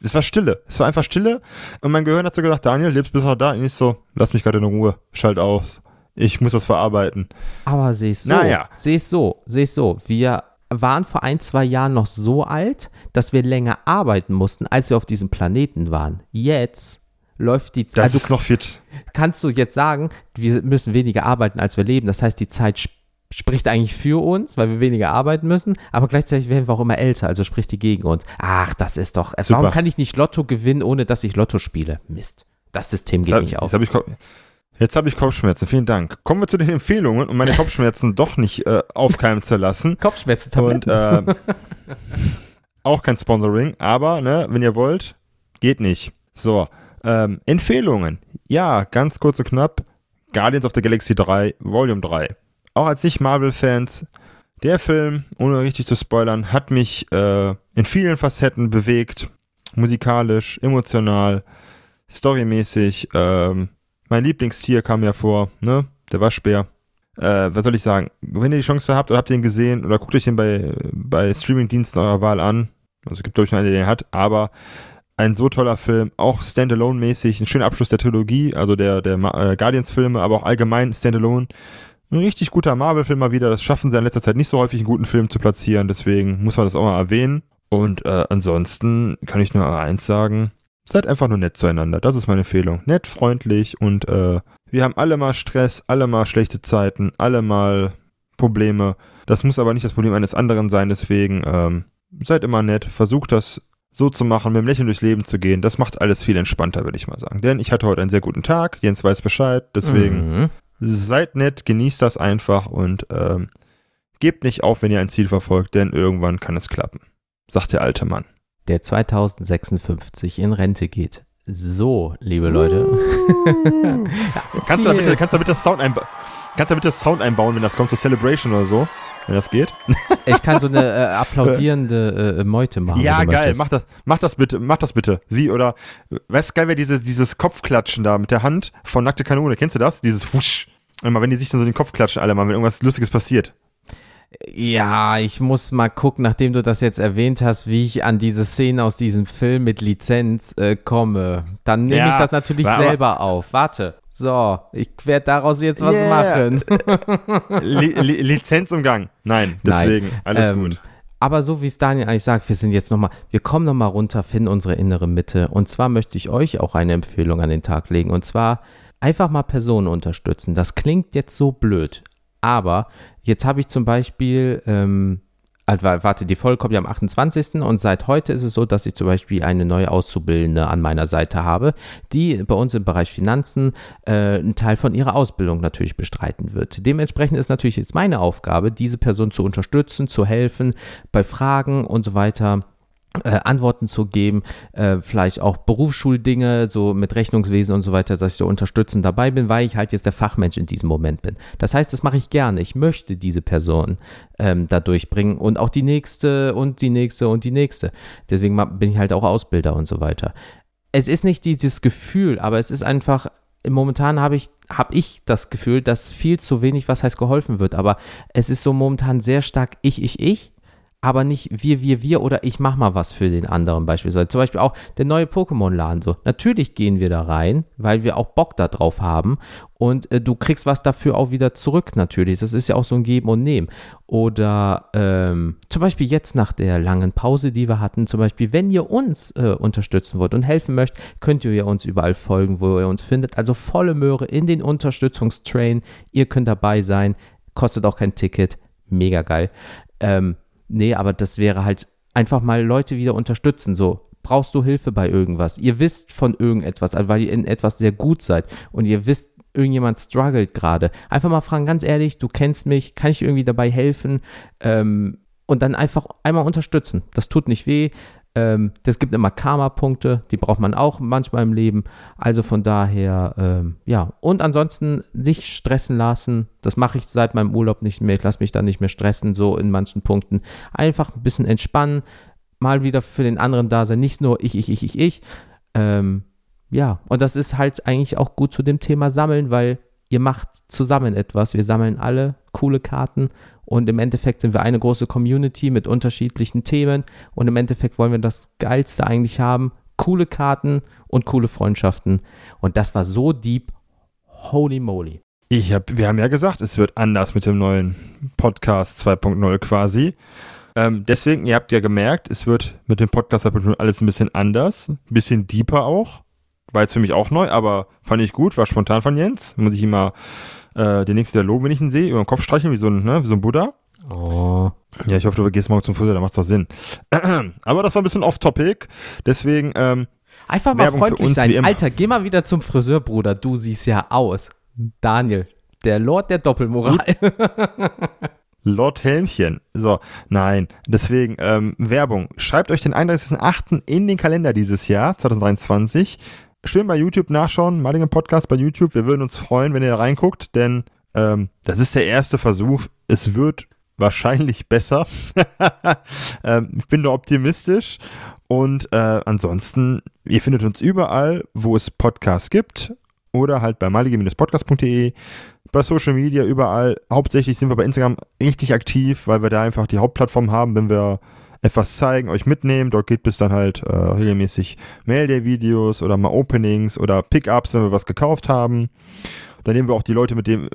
es war Stille. Es war einfach Stille. Und mein Gehirn hat so gesagt, Daniel, lebst bis noch da? Und ich so, lass mich gerade in Ruhe. Schalt aus. Ich muss das verarbeiten. Aber seh es so. Naja. Seh es so. Seh es so. Wir waren vor ein, zwei Jahren noch so alt, dass wir länger arbeiten mussten, als wir auf diesem Planeten waren. Jetzt läuft die Zeit. Das Also ist noch fit. kannst du jetzt sagen, wir müssen weniger arbeiten, als wir leben. Das heißt, die Zeit sp spricht eigentlich für uns, weil wir weniger arbeiten müssen, aber gleichzeitig werden wir auch immer älter, also spricht die gegen uns. Ach, das ist doch. Super. Warum kann ich nicht Lotto gewinnen, ohne dass ich Lotto spiele? Mist. Das System geht Jetzt, nicht auf. habe jetzt hab ich Kopfschmerzen. Vielen Dank. Kommen wir zu den Empfehlungen, um meine Kopfschmerzen doch nicht äh, aufkeimen zu lassen. Kopfschmerzen Und äh, auch kein Sponsoring, aber ne, wenn ihr wollt, geht nicht. So, ähm, Empfehlungen. Ja, ganz kurz und knapp. Guardians of the Galaxy 3, Volume 3. Auch als Nicht-Marvel-Fans, der Film, ohne richtig zu spoilern, hat mich äh, in vielen Facetten bewegt. Musikalisch, emotional, storymäßig. Ähm, mein Lieblingstier kam ja vor, ne? Der Waschbär. Äh, was soll ich sagen? Wenn ihr die Chance habt oder habt ihr ihn gesehen oder guckt euch den bei, bei Streamingdiensten eurer Wahl an. Also es gibt, glaube ich, noch einen, der den hat, aber ein so toller Film, auch Standalone-mäßig, ein schöner Abschluss der Trilogie, also der, der äh, Guardians-Filme, aber auch allgemein Standalone. Ein richtig guter Marvel-Film mal wieder. Das schaffen sie in letzter Zeit nicht so häufig, einen guten Film zu platzieren, deswegen muss man das auch mal erwähnen. Und äh, ansonsten kann ich nur eins sagen: Seid einfach nur nett zueinander. Das ist meine Empfehlung. Nett, freundlich und äh, wir haben alle mal Stress, alle mal schlechte Zeiten, alle mal Probleme. Das muss aber nicht das Problem eines anderen sein, deswegen ähm, seid immer nett, versucht das so zu machen, mit dem Lächeln durchs Leben zu gehen. Das macht alles viel entspannter, würde ich mal sagen. Denn ich hatte heute einen sehr guten Tag, Jens weiß Bescheid, deswegen Mhm. Seid nett, genießt das einfach und ähm, gebt nicht auf, wenn ihr ein Ziel verfolgt, denn irgendwann kann es klappen, sagt der alte Mann. Der 2056 in Rente geht. So, liebe Leute. Kannst du, da bitte, kannst, du da bitte Sound einba kannst du da bitte Sound einbauen, wenn das kommt zur Celebration oder so? Wenn das geht? Ich kann so eine äh, applaudierende äh, Meute machen. ja, geil. Mach das, mach das bitte. Mach das bitte. Wie oder, weißt du, geil wäre dieses, dieses Kopfklatschen da mit der Hand von Nackte Kanone. Kennst du das? Dieses Wusch. Immer, wenn die sich dann so den Kopf klatschen, alle mal, wenn irgendwas Lustiges passiert. Ja, ich muss mal gucken, nachdem du das jetzt erwähnt hast, wie ich an diese Szene aus diesem Film mit Lizenz äh, komme. Dann nehme Ja, ich das natürlich selber auf. Warte. So, ich werde daraus jetzt was Yeah. machen. Li Li Lizenzumgang. Nein, deswegen. Nein, Alles ähm, gut. Aber so wie es Daniel eigentlich sagt, wir sind jetzt nochmal, wir kommen nochmal runter, finden unsere innere Mitte. Und zwar möchte ich euch auch eine Empfehlung an den Tag legen. Und zwar einfach mal Personen unterstützen. Das klingt jetzt so blöd. Aber jetzt habe ich zum Beispiel, ähm, also, wa- warte, die Folge kommt ja am 28. Und seit heute ist es so, dass ich zum Beispiel eine neue Auszubildende an meiner Seite habe, die bei uns im Bereich Finanzen äh, einen Teil von ihrer Ausbildung natürlich bestreiten wird. Dementsprechend ist natürlich jetzt meine Aufgabe, diese Person zu unterstützen, zu helfen, bei Fragen und so weiter äh, Antworten zu geben, äh, vielleicht auch Berufsschuldinge, so mit Rechnungswesen und so weiter, dass ich so unterstützend dabei bin, weil ich halt jetzt der Fachmensch in diesem Moment bin. Das heißt, das mache ich gerne. Ich möchte diese Person ähm, da durchbringen und auch die nächste und die nächste und die nächste. Deswegen bin ich halt auch Ausbilder und so weiter. Es ist nicht dieses Gefühl, aber es ist einfach, momentan habe ich, hab ich das Gefühl, dass viel zu wenig, was heißt geholfen wird, aber es ist so momentan sehr stark ich, ich, ich aber nicht wir, wir, wir oder ich mach mal was für den anderen beispielsweise. Zum Beispiel auch der neue Pokémon-Laden so. Natürlich gehen wir da rein, weil wir auch Bock da drauf haben und äh, du kriegst was dafür auch wieder zurück natürlich. Das ist ja auch so ein Geben und Nehmen. Oder ähm, zum Beispiel jetzt nach der langen Pause, die wir hatten, zum Beispiel, wenn ihr uns äh, unterstützen wollt und helfen möchtet, könnt ihr ja uns überall folgen, wo ihr uns findet. Also volle Möhre in den Unterstützungstrain. Ihr könnt dabei sein. Kostet auch kein Ticket. Mega geil. Ähm, Nee, aber das wäre halt einfach mal Leute wieder unterstützen. So, brauchst du Hilfe bei irgendwas? Ihr wisst von irgendetwas, also weil ihr in etwas sehr gut seid und ihr wisst, irgendjemand struggelt gerade. Einfach mal fragen, ganz ehrlich, du kennst mich, kann ich irgendwie dabei helfen? Ähm, und dann einfach einmal unterstützen. Das tut nicht weh. Ähm, das gibt immer Karma-Punkte, die braucht man auch manchmal im Leben. Also von daher, ähm, ja. Und ansonsten nicht stressen lassen. Das mache ich seit meinem Urlaub nicht mehr. Ich lasse mich da nicht mehr stressen, so in manchen Punkten. Einfach ein bisschen entspannen, mal wieder für den anderen da sein. Nicht nur ich, ich, ich, ich, ich. Ähm, ja, und das ist halt eigentlich auch gut zu dem Thema Sammeln, weil ihr macht zusammen etwas. Wir sammeln alle coole Karten und im Endeffekt sind wir eine große Community mit unterschiedlichen Themen und im Endeffekt wollen wir das Geilste eigentlich haben. Coole Karten und coole Freundschaften. Und das war so deep. Holy moly. Ich hab, wir haben ja gesagt, es wird anders mit dem neuen Podcast 2.0 quasi. Ähm, deswegen, ihr habt ja gemerkt, es wird mit dem Podcast 2.0 alles ein bisschen anders, ein bisschen deeper auch. War jetzt für mich auch neu, aber fand ich gut, war spontan von Jens. Muss ich immer äh, den nächsten wieder loben, wenn ich ihn sehe, über den Kopf streicheln, wie so ein, ne, wie so ein Buddha. Oh. Ja, ich hoffe, du gehst morgen zum Friseur, da macht's doch Sinn. aber das war ein bisschen off-topic, deswegen, ähm, Einfach mal Werbung freundlich sein. Alter, geh mal wieder zum Friseur, Bruder. Du siehst ja aus. Daniel, der Lord der Doppelmoral. Lord Helmchen. So, nein. Deswegen, ähm, Werbung. Schreibt euch den 31.08. in den Kalender dieses Jahr, 2023. Schön bei YouTube nachschauen, maligen Podcast bei YouTube. Wir würden uns freuen, wenn ihr da reinguckt, denn ähm, das ist der erste Versuch. Es wird wahrscheinlich besser. ähm, ich bin da optimistisch. Und äh, ansonsten, ihr findet uns überall, wo es Podcasts gibt oder halt bei malige-podcast.de bei Social Media überall. Hauptsächlich sind wir bei Instagram richtig aktiv, weil wir da einfach die Hauptplattform haben, wenn wir etwas zeigen, euch mitnehmen. Dort gibt es dann halt äh, regelmäßig Mail-Day-Videos oder mal Openings oder Pickups, wenn wir was gekauft haben. Dann nehmen wir auch die Leute, mit dem,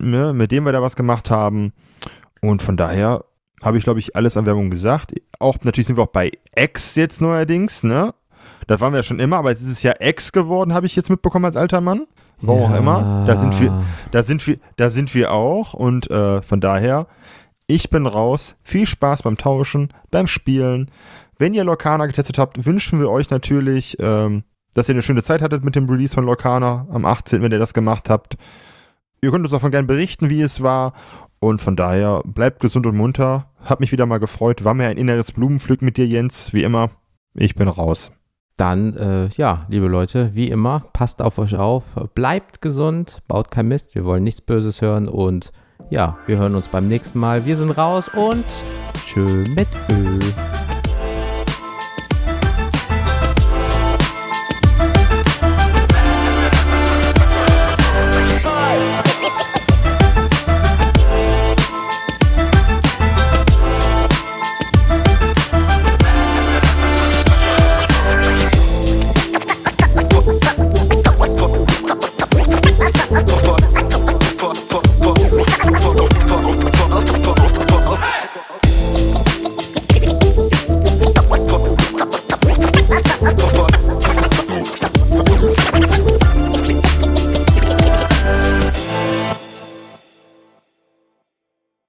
ne, mit denen wir da was gemacht haben. Und von daher habe ich, glaube ich, alles an Werbung gesagt. Auch natürlich sind wir auch bei X jetzt neuerdings, ne? Da waren wir ja schon immer, aber jetzt ist es ja X geworden, habe ich jetzt mitbekommen als alter Mann. Auch Ja. immer. Da sind wir, da sind wir, da sind wir auch und äh, von daher, ich bin raus. Viel Spaß beim Tauschen, beim Spielen. Wenn ihr Lorcana getestet habt, wünschen wir euch natürlich, ähm, dass ihr eine schöne Zeit hattet mit dem Release von Lorcana am 18., wenn ihr das gemacht habt. Ihr könnt uns davon gerne berichten, wie es war. Und von daher, bleibt gesund und munter. Hat mich wieder mal gefreut. War mir ein inneres Blumenpflück mit dir, Jens. Wie immer, ich bin raus. Dann, äh, ja, liebe Leute, wie immer, passt auf euch auf, bleibt gesund, baut kein Mist, wir wollen nichts Böses hören und ja, wir hören uns beim nächsten Mal. Wir sind raus und tschö mit Ö.